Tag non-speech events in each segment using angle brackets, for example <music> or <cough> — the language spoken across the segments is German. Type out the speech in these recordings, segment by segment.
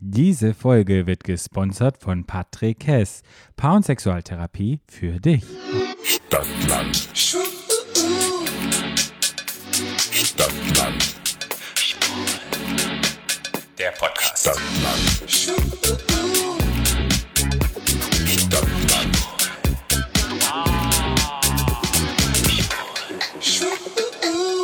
Diese Folge wird gesponsert von Patrick Hess. Paar- und Sexualtherapie für dich. Stadtland. Stadtland. Der Podcast. Stadtland.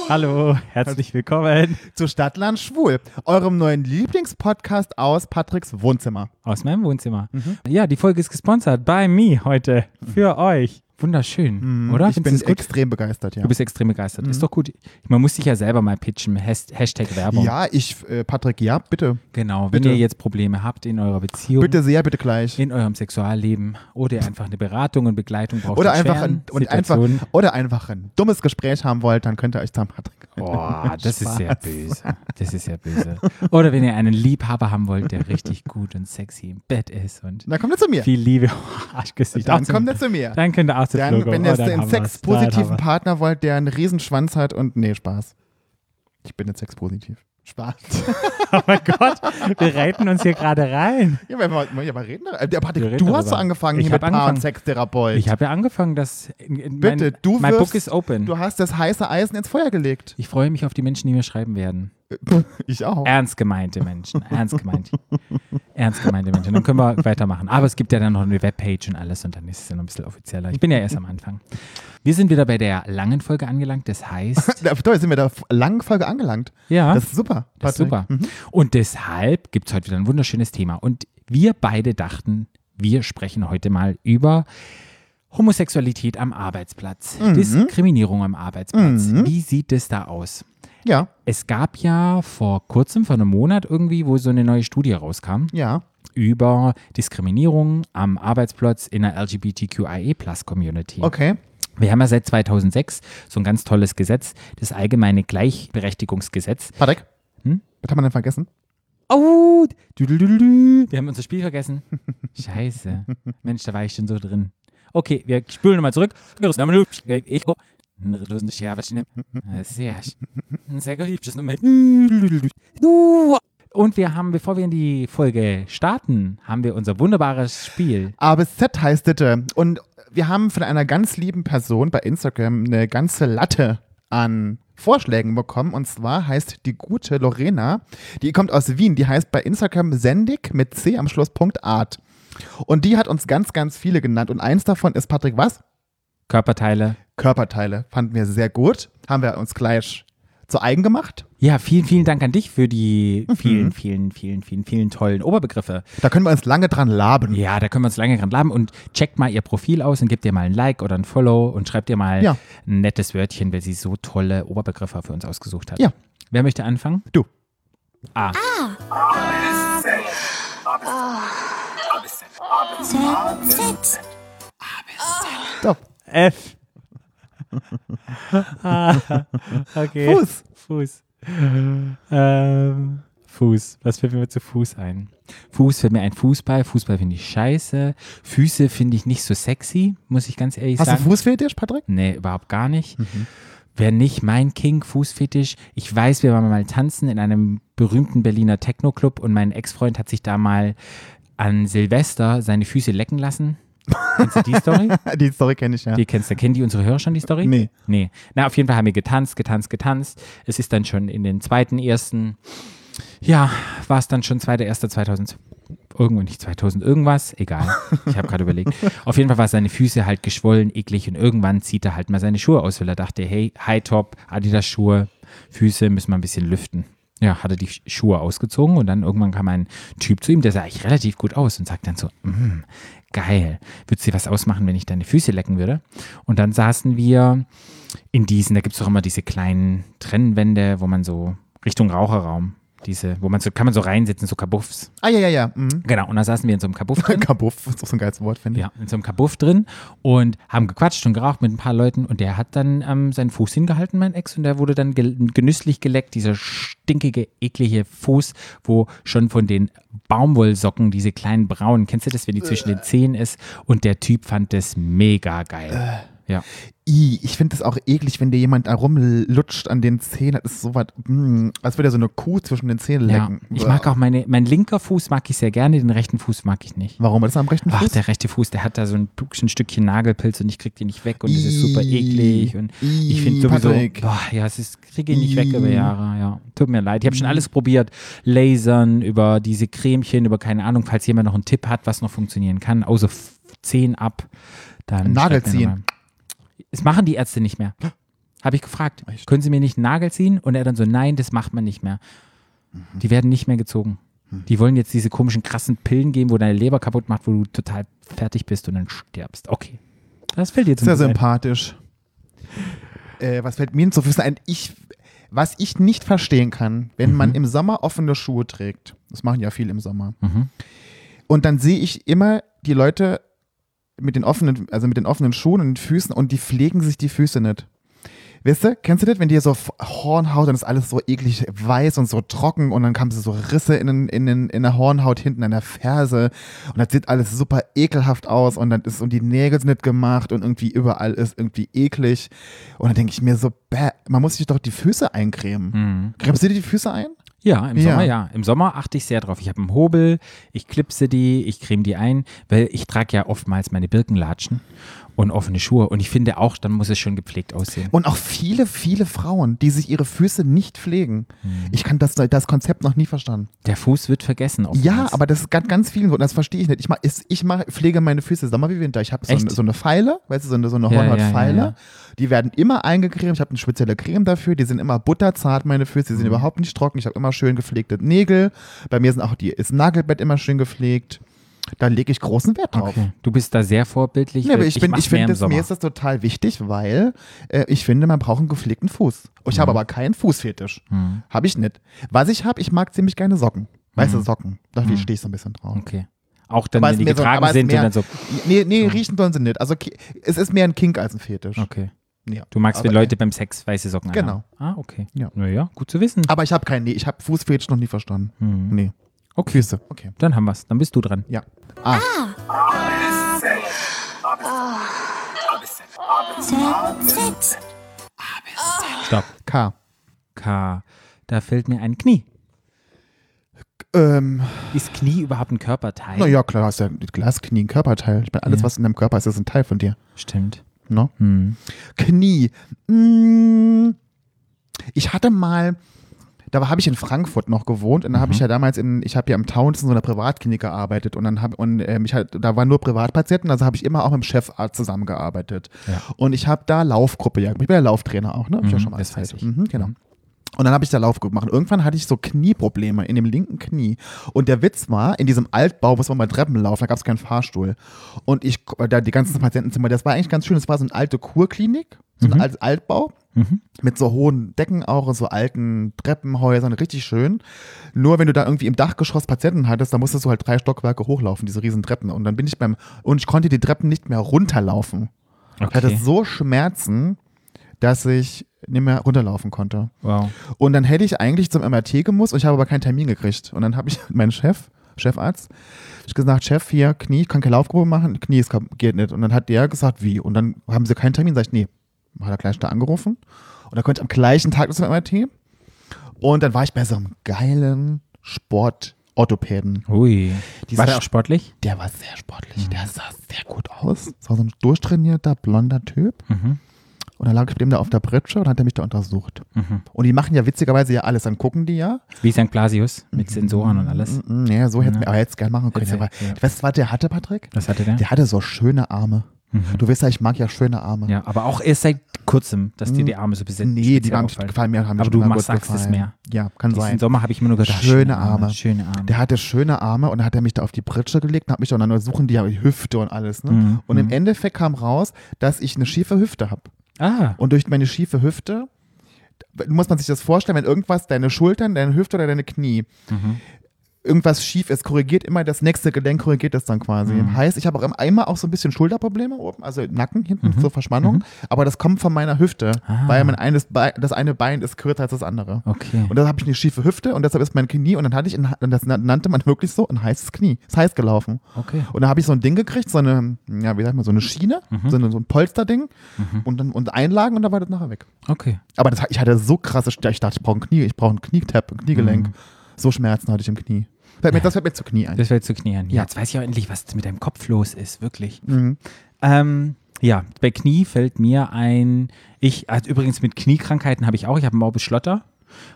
Hallo, herzlich willkommen zu Stadtland Schwul, eurem neuen Lieblingspodcast aus Patricks Wohnzimmer. aus meinem Wohnzimmer. Ja, die Folge ist gesponsert bei mir heute für euch. Wunderschön, oder? Mhm. Ich Findest bin extrem begeistert, ja. Du bist extrem begeistert. Ist doch gut. Man muss sich ja selber mal pitchen. Has- Hashtag Werbung. ja, ich, äh, Patrick, ja, bitte. Genau. Wenn Bitte. ihr jetzt Probleme habt in eurer Beziehung, Bitte sehr, bitte gleich. in eurem Sexualleben oder ihr einfach eine Beratung und Begleitung braucht Oder in einfach, ein, und einfach, oder einfach ein dummes Gespräch haben wollt, dann könnt ihr euch da Patrick. Boah, das ist sehr böse. Das ist sehr böse. Oder wenn ihr einen Liebhaber haben wollt, der richtig gut und sexy im Bett ist und Dann kommt er zu mir. viel Liebe. Oh, Arschgesicht. Dann Auch zum- kommt er zu mir. Dann könnt ihr zu Dann, Flogo. wenn Oh, ihr dann einen sexpositiven Partner wollt, der einen Riesenschwanz hat und. Nee, Spaß. Ich bin jetzt sexpositiv. Spaß. wir- <laughs> Oh mein Gott, wir reiten uns hier gerade rein. ja, wir, ja, aber reden. äh, Wir Patrick, reden du hast so angefangen Ich hier mit Paar- und. Sextherapeut. Ich habe ja angefangen, dass in, in Bitte, mein, du mein wirfst- Book ist open. Du hast das heiße Eisen ins Feuer gelegt. Ich freue mich auf die Menschen, die mir schreiben werden. <laughs> Ich auch. Ernst gemeinte Menschen. Ernst gemeint. Ernst gemeinte Menschen. Dann können wir weitermachen. Aber es gibt ja dann noch eine Webpage und alles und dann ist es ja noch ein bisschen offizieller. Ich bin ja erst am Anfang. Wir sind wieder bei der langen Folge angelangt. Das heißt, <laughs> Da, toll, sind wir da langen Folge angelangt. ja, Das ist super. das ist super. Und deshalb gibt es heute wieder ein wunderschönes Thema. Und wir beide dachten, wir sprechen heute mal über Homosexualität am Arbeitsplatz, Diskriminierung am Arbeitsplatz. Wie sieht es da aus? Ja, Es gab ja vor kurzem, vor einem Monat irgendwie, wo so eine neue Studie rauskam ja. über Diskriminierung am Arbeitsplatz in der LGBTQIA-Plus-Community. Okay. Wir haben ja seit 2006 so ein ganz tolles Gesetz, das allgemeine Gleichberechtigungsgesetz. Patrick, Hm? was haben wir denn vergessen? Oh, du, du, du, wir haben unser Spiel vergessen. <laughs> Scheiße. Mensch, da war ich schon so drin. Okay, wir spulen nochmal zurück. Ich Sehr, sehr geliebtes Nummer. Und wir haben, bevor wir in die Folge starten, haben wir unser wunderbares Spiel. A bis Z heißt Ditte. Und wir haben von einer ganz lieben Person bei Instagram eine ganze Latte an Vorschlägen bekommen. Und zwar heißt die gute Lorena, die kommt aus Wien, die heißt bei Instagram sendig mit C am Schluss Punkt Art. Und die hat uns ganz, ganz viele genannt. Und eins davon ist Patrick, was? Körperteile. Körperteile. Fanden wir sehr gut. Haben wir uns gleich zu eigen gemacht. Ja, vielen, vielen Dank an dich für die vielen, vielen, vielen, vielen, vielen tollen Oberbegriffe. Da können wir uns lange dran laben. Ja, da können wir uns lange dran laben und checkt mal ihr Profil aus und gebt ihr mal ein Like oder ein Follow und schreibt ihr mal Ja. ein nettes Wörtchen, weil sie so tolle Oberbegriffe für uns ausgesucht hat. Ja. Wer möchte anfangen? Du. A. So. F. Ah, <laughs> okay. Fuß. Fuß. Ähm, Fuß. Was fällt mir zu Fuß ein? Fuß fällt mir ein Fußball. Fußball finde ich scheiße. Füße finde ich nicht so sexy, muss ich ganz ehrlich Hast du sagen. Fußfetisch, Patrick? Nee, überhaupt gar nicht. Wäre nicht mein King, Fußfetisch. Ich weiß, wir waren mal tanzen in einem berühmten Berliner Techno-Club und mein Ex-Freund hat sich da mal an Silvester seine Füße lecken lassen. Kennst du die Story? <laughs> Die Story kenne ich ja. Die kennst du. Kennen die unsere Hörer schon, die Story? Nee. Nee. Na, auf jeden Fall haben wir getanzt, getanzt, getanzt. Es ist dann schon in den zweiten, ersten, ja, war es dann schon zweiter, erster 2000, irgendwo nicht 2000 irgendwas, egal. Ich habe gerade überlegt. <laughs> Auf jeden Fall war seine Füße halt geschwollen, eklig und irgendwann zieht er halt mal seine Schuhe aus, weil er dachte, hey, High-Top, Adidas-Schuhe, Füße müssen wir ein bisschen lüften. Ja, hat er die Schuhe ausgezogen und dann irgendwann kam ein Typ zu ihm, der sah eigentlich relativ gut aus und sagt dann so, mm, geil, würdest du dir was ausmachen, wenn ich deine Füße lecken würde? Und dann saßen wir in diesen, da gibt es doch immer diese kleinen Trennwände, wo man so Richtung Raucherraum, diese, wo man so, kann man so reinsitzen, so Kabuffs. Ah, ja, ja, ja. Mhm. Genau, und da saßen wir in so einem Kabuff drin. <laughs> Kabuff, das ist auch so ein geiles Wort, finde ich. Ja, in so einem Kabuff drin und haben gequatscht und geraucht mit ein paar Leuten und der hat dann ähm, seinen Fuß hingehalten, mein Ex, und der wurde dann gel genüsslich geleckt, dieser stinkige, eklige Fuß, wo schon von den Baumwollsocken, diese kleinen braunen, kennst du das, wenn die zwischen den Zehen ist und der Typ fand das mega geil. Ja. I, ich finde das auch eklig, wenn dir jemand da rumlutscht an den Zähnen. Das ist so was, mm, als würde er so eine Kuh zwischen den Zähnen ja. lecken. Ich mag auch meine, mein linker Fuß mag ich sehr gerne, den rechten Fuß mag ich nicht. Warum? Das ist am rechten Ach, Fuß? der rechte Fuß, der hat da so ein, ein Stückchen Nagelpilz und ich krieg den nicht weg und das ist super eklig und ich ih, finde sowieso, boah, ja, es ist, kriege ich nicht weg über. Jahre, ja. Tut mir leid. Ich habe schon alles probiert. Lasern, über diese Cremchen, über keine Ahnung, falls jemand noch einen Tipp hat, was noch funktionieren kann, außer Zehen ab, dann. Nagel ziehen. Das machen die Ärzte nicht mehr. Habe ich gefragt. Echt? Können Sie mir nicht einen Nagel ziehen? Und er dann so, nein, das macht man nicht mehr. Mhm. Die werden nicht mehr gezogen. Die wollen jetzt diese komischen, krassen Pillen geben, wo deine Leber kaputt macht, wo du total fertig bist und dann stirbst. Okay. Das fällt dir zum Sehr sympathisch. Äh, was fällt mir zu Füßen ein? Ich, was ich nicht verstehen kann, wenn Mhm. man im Sommer offene Schuhe trägt, das machen ja viele im Sommer, Mhm. und dann sehe ich immer die Leute mit den offenen, also mit den offenen Schuhen und den Füßen und die pflegen sich die Füße nicht. Weißt du, kennst du das, wenn dir so Hornhaut und ist alles so eklig weiß und so trocken und dann sie so Risse in, den, in, den, in der Hornhaut hinten an der Ferse und das sieht alles super ekelhaft aus und dann ist und die Nägel sind nicht gemacht und irgendwie überall ist irgendwie eklig und dann denke ich mir so, bäh, man muss sich doch die Füße eincremen. Mhm. Cremst du dir die Füße ein? Ja, im Ja. Sommer ja. Im Sommer achte ich sehr drauf. Ich habe einen Hobel, ich klipse die, ich creme die ein, weil ich trage ja oftmals meine Birkenlatschen und offene Schuhe und ich finde auch, dann muss es schon gepflegt aussehen. Und auch viele, viele Frauen, die sich ihre Füße nicht pflegen. Mhm. Ich kann das, das Konzept noch nie verstanden. Der Fuß wird vergessen. Ja, aber das ist ganz, ganz vielen so. Und das verstehe ich nicht. Ich, mach, ich mach, pflege meine Füße Sommer wie Winter. Ich habe so, so eine Pfeile, weißt du, so eine, so eine Ja, ja, ja, ja. Die werden immer eingecremt. Ich habe eine spezielle Creme dafür. Die sind immer butterzart, meine Füße. Die sind Mhm. überhaupt nicht trocken. Ich habe immer schön gepflegte Nägel. Bei mir sind auch die, ist Nagelbett immer schön gepflegt. Da lege ich großen Wert drauf. Okay. Du bist da sehr vorbildlich. Nee, aber ich, bin, ich mehr finde, mir ist das total wichtig, weil äh, ich finde, man braucht einen gepflegten Fuß. Ich Mhm. habe aber keinen Fußfetisch. Habe ich nicht. Was ich habe, ich mag ziemlich gerne Socken. Weiße Socken. Da stehe ich so ein bisschen drauf. Mhm. Okay. Auch dann, Aber wenn die so- getragen ist sind mehr- und dann so. Nee, nee, riechen sollen sie nicht. Also es ist mehr ein Kink als ein Fetisch. Okay. Ja. Du magst, wenn Leute beim Sex weiße Socken Genau. anhaben. Ah, okay. Ja. Naja, gut zu wissen. Aber ich habe keinen, nee, ich habe Fußfetisch noch nie verstanden. Mhm. Nee. Okay. Füße. Okay. Dann haben wir's. Dann bist du dran. Ja. Ah, Stopp. K. K. Da fällt mir ein Knie. Ähm, Ist Knie überhaupt ein Körperteil? na ja, klar, hast ja Glasknie ein Körperteil. Ich meine, alles, Ja. was in deinem Körper ist, ist ein Teil von dir. Stimmt. No? Hm. Knie. Mm, Ich hatte mal, da habe ich in Frankfurt noch gewohnt und da habe ich ja damals in, ich habe ja im Townsend in so einer Privatklinik gearbeitet und dann habe und ähm, ich halt, da waren nur Privatpatienten, also habe ich immer auch mit dem Chefarzt zusammengearbeitet. Ja. Und ich habe da Laufgruppe, ja, ich bin ja Lauftrainer auch, ne? Hab ich ja Mhm, schon mal das weiß erzählt. ich. Mhm, genau. Und dann habe ich da Laufgruppe gemacht. Und irgendwann hatte ich so Knieprobleme in dem linken Knie. Und der Witz war, in diesem Altbau muss man mal Treppen laufen, da gab es keinen Fahrstuhl. Und ich, da die ganzen Patientenzimmer, das war eigentlich ganz schön. Das war so eine alte Kurklinik, so ein altes Altbau. Mhm. Mit so hohen Decken auch und so alten Treppenhäusern, richtig schön. Nur wenn du da irgendwie im Dachgeschoss Patienten hattest, dann musstest du halt drei Stockwerke hochlaufen, diese riesen Treppen. Und dann bin ich beim, und ich konnte die Treppen nicht mehr runterlaufen. Ich hatte Okay. so Schmerzen, dass ich nicht mehr runterlaufen konnte. Wow. Und dann hätte ich eigentlich zum MRT gemusst und ich habe aber keinen Termin gekriegt. Und dann habe ich <laughs> meinen Chef, Chefarzt, ich gesagt, Chef, hier, Knie, ich kann keine Laufgruppe machen, Knie kap- geht nicht. Und dann hat der gesagt, wie? Und dann haben sie keinen Termin. Sag ich, nee. Hat er gleich da angerufen. Und dann konnte ich am gleichen Tag zum MRT. Und dann war ich bei so einem geilen Sportorthopäden. Ui. Dieser War der auch sportlich? Der war sehr sportlich. Der sah sehr gut aus. Das war so ein durchtrainierter, blonder Typ. Mhm. Und dann lag ich mit dem da auf der Pritsche und hat er mich da untersucht. Mhm. Und die machen ja witzigerweise ja alles. Dann gucken die ja. Wie St. Blasius mit Sensoren und alles. Mm, Ja, so hätten wir aber jetzt gerne machen können. Aber, ja. Weißt du, was der hatte, Patrick? Was hatte der? Der hatte so schöne Arme. Du weißt ja, ich mag ja schöne Arme. Ja, aber auch erst seit kurzem, dass dir die Arme so besetzt Mhm. Nee, die waren, gefallen mir, haben mir Aber du machst, sagst es gefallen. mehr. Ja, kann Diesen sein. Sommer habe ich immer nur gedacht, Schöne Arme. Schöne Arme. Der hatte schöne Arme und dann hat er mich da auf die Pritsche gelegt und hat mich und dann suchen die ja die Hüfte und alles. Ne? Mhm, Und im Endeffekt kam raus, dass ich eine schiefe Hüfte habe. Ah, Und durch meine schiefe Hüfte muss man sich das vorstellen, wenn irgendwas, deine Schultern, deine Hüfte oder deine Knie, Mhm. Irgendwas schief ist, korrigiert immer das nächste Gelenk, korrigiert das dann quasi. Mhm. Heißt, ich habe auch im einmal auch so ein bisschen Schulterprobleme oben, also Nacken hinten, Mhm. Verspannung, aber das kommt von meiner Hüfte, Ah. weil mein eines Bein, das eine Bein ist kürzer als das andere. Okay. Und da habe ich eine schiefe Hüfte und deshalb ist mein Knie und dann hatte ich, ein, das nannte man wirklich so, ein heißes Knie. Ist heiß gelaufen. Okay. Und da habe ich so ein Ding gekriegt, so eine, ja, wie sagt man, so eine Schiene, Mhm. so, eine, so ein Polsterding und dann und Einlagen und da war das nachher weg. Okay. Aber das, ich hatte so krasse, ich dachte, ich brauche ein Knie, ich brauche ein Knietab, ein Kniegelenk. So Schmerzen hatte ich im Knie. Fällt mir, das fällt mir zu Knie ein. Das fällt zu knien. Ja, Ja. jetzt weiß ich auch endlich, was mit deinem Kopf los ist, wirklich. Mhm. Ähm, ja, bei Knie fällt mir ein, ich, also übrigens mit Kniekrankheiten habe ich auch, ich habe einen Morbus Schlotter.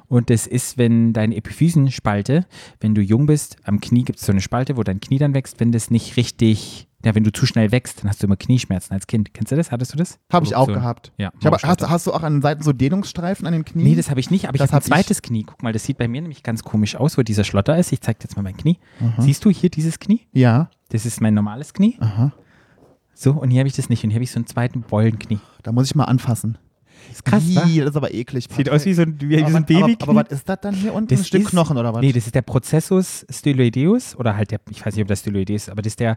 Und das ist, wenn deine Epiphysenspalte, wenn du jung bist, am Knie gibt es so eine Spalte, wo dein Knie dann wächst, wenn das nicht richtig, ja, wenn du zu schnell wächst, dann hast du immer Knieschmerzen als Kind. Kennst du das? Hattest du das? Habe ich auch So- gehabt. Ja. Ich Morbus hast, hast du auch an den Seiten so Dehnungsstreifen an den Knien? Nee, das habe ich nicht, aber ich Das habe ein hab ich. zweites Knie. Guck mal, das sieht bei mir nämlich ganz komisch aus, wo dieser Schlotter ist. Ich zeige dir jetzt mal mein Knie. Siehst du hier dieses Knie? ja. Das ist mein normales Knie. Aha. So, und hier habe ich das nicht. Und hier habe ich so einen zweiten Bollenknie. Da muss ich mal anfassen. Ist krass, wa? Ih, das ist aber eklig. Sieht aus wie so ein, wie, aber, so ein was- aber, aber was ist das dann hier unten? Das ein Stück ist- Knochen oder was? Nee, das ist der Prozessus styloideus oder halt der, ich weiß nicht, ob das styloideus ist, aber das ist der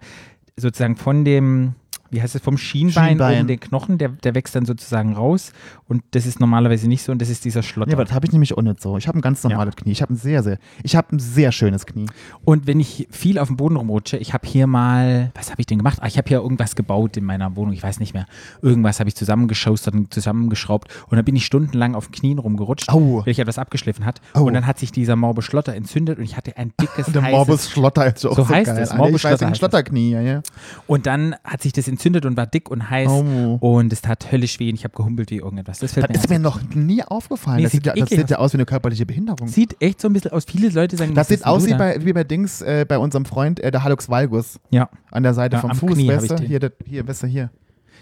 sozusagen von dem, wie heißt es, vom Schienbein, Schienbein. oben den Knochen, der, der wächst dann sozusagen raus und das ist normalerweise nicht so und das ist dieser Schlotter. Nee, aber das habe ich nämlich auch nicht so. Ich habe ein ganz normales Knie. Ich habe ein sehr, sehr, ich habe ein sehr schönes Knie. Und wenn ich viel auf dem Boden rumrutsche, ich habe hier mal, was habe ich denn gemacht? Ah, ich habe hier irgendwas gebaut in meiner Wohnung, ich weiß nicht mehr. Irgendwas habe ich zusammengeschaustert und zusammengeschraubt und dann bin ich stundenlang auf Knien rumgerutscht, Au. weil ich etwas abgeschliffen hat. Au. Und dann hat sich dieser Morbus Schlotter entzündet und ich hatte ein dickes, <laughs> Der heißes Morbus Schlotter ist auch So so, heißt geil. es, Alter. Morbus ich weiß, Schlotter ein es. Schlotterknie, ja, ja. Und dann hat sich das entzündet und war dick und heiß Oh. und es tat höllisch weh und ich habe gehumpelt wie irgendetwas. Das Das ist mir noch nie aufgefallen. Nee, das, sieht ja, das sieht ja aus wie eine körperliche Behinderung. Sieht echt so ein bisschen aus. Viele Leute sagen, Das was sieht aus wie bei, wie bei Dings, äh, bei unserem Freund, äh, der Hallux Valgus. Ja. An der Seite Ja, vom Fuß, den. Hier, das, hier, du, hier.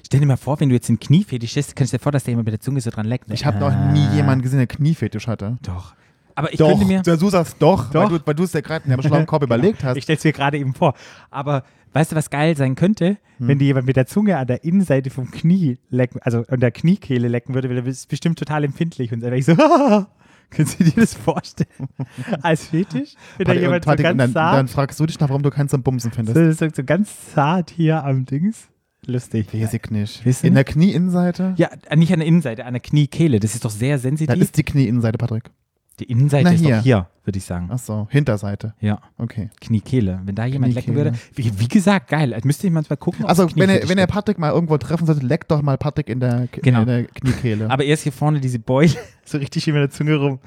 Stell dir mal vor, wenn du jetzt den Kniefetisch hast, kannst du dir vor, dass der immer mit der Zunge so dran leckt. ne? Ich habe noch nie jemanden gesehen, der Kniefetisch hatte. Doch. Aber ich doch, könnte mir. du sagst doch, Doch. weil du du es ja gerade in dem schlauen Korb überlegt hast. Ich stelle es mir gerade eben vor. Aber weißt du, was geil sein könnte? Hm. Wenn dir jemand mit der Zunge an der Innenseite vom Knie lecken, also an der Kniekehle lecken würde, weil der ist bestimmt total empfindlich und dann wäre ich so, <laughs> Kannst du dir das vorstellen? <laughs> Als Fetisch? Wenn da Patrick, jemand so Patrick, ganz dann, dann zart, fragst du dich nach, warum du keinen zum Bumsen findest. so, so, so ganz zart hier am Dings. Lustig. Nicht. Wissen? In der Knieinnenseite? Ja, nicht an der Innenseite, an der Kniekehle. Das ist doch sehr Das sensitiv. ist die Knieinnenseite, Patrick. Die Innenseite Na, ist hier. doch hier, würde ich sagen. Achso, Hinterseite. Ja, Okay. Kniekehle. Wenn da jemand lecken würde. Wie, wie gesagt, geil. Also müsste ich manchmal gucken. ob Also, wenn er, wenn er. Patrick mal irgendwo treffen sollte, leckt doch mal Patrick in der, Genau. in der Kniekehle. Aber erst hier vorne diese Beule, <laughs> so richtig schön mit der Zunge rum.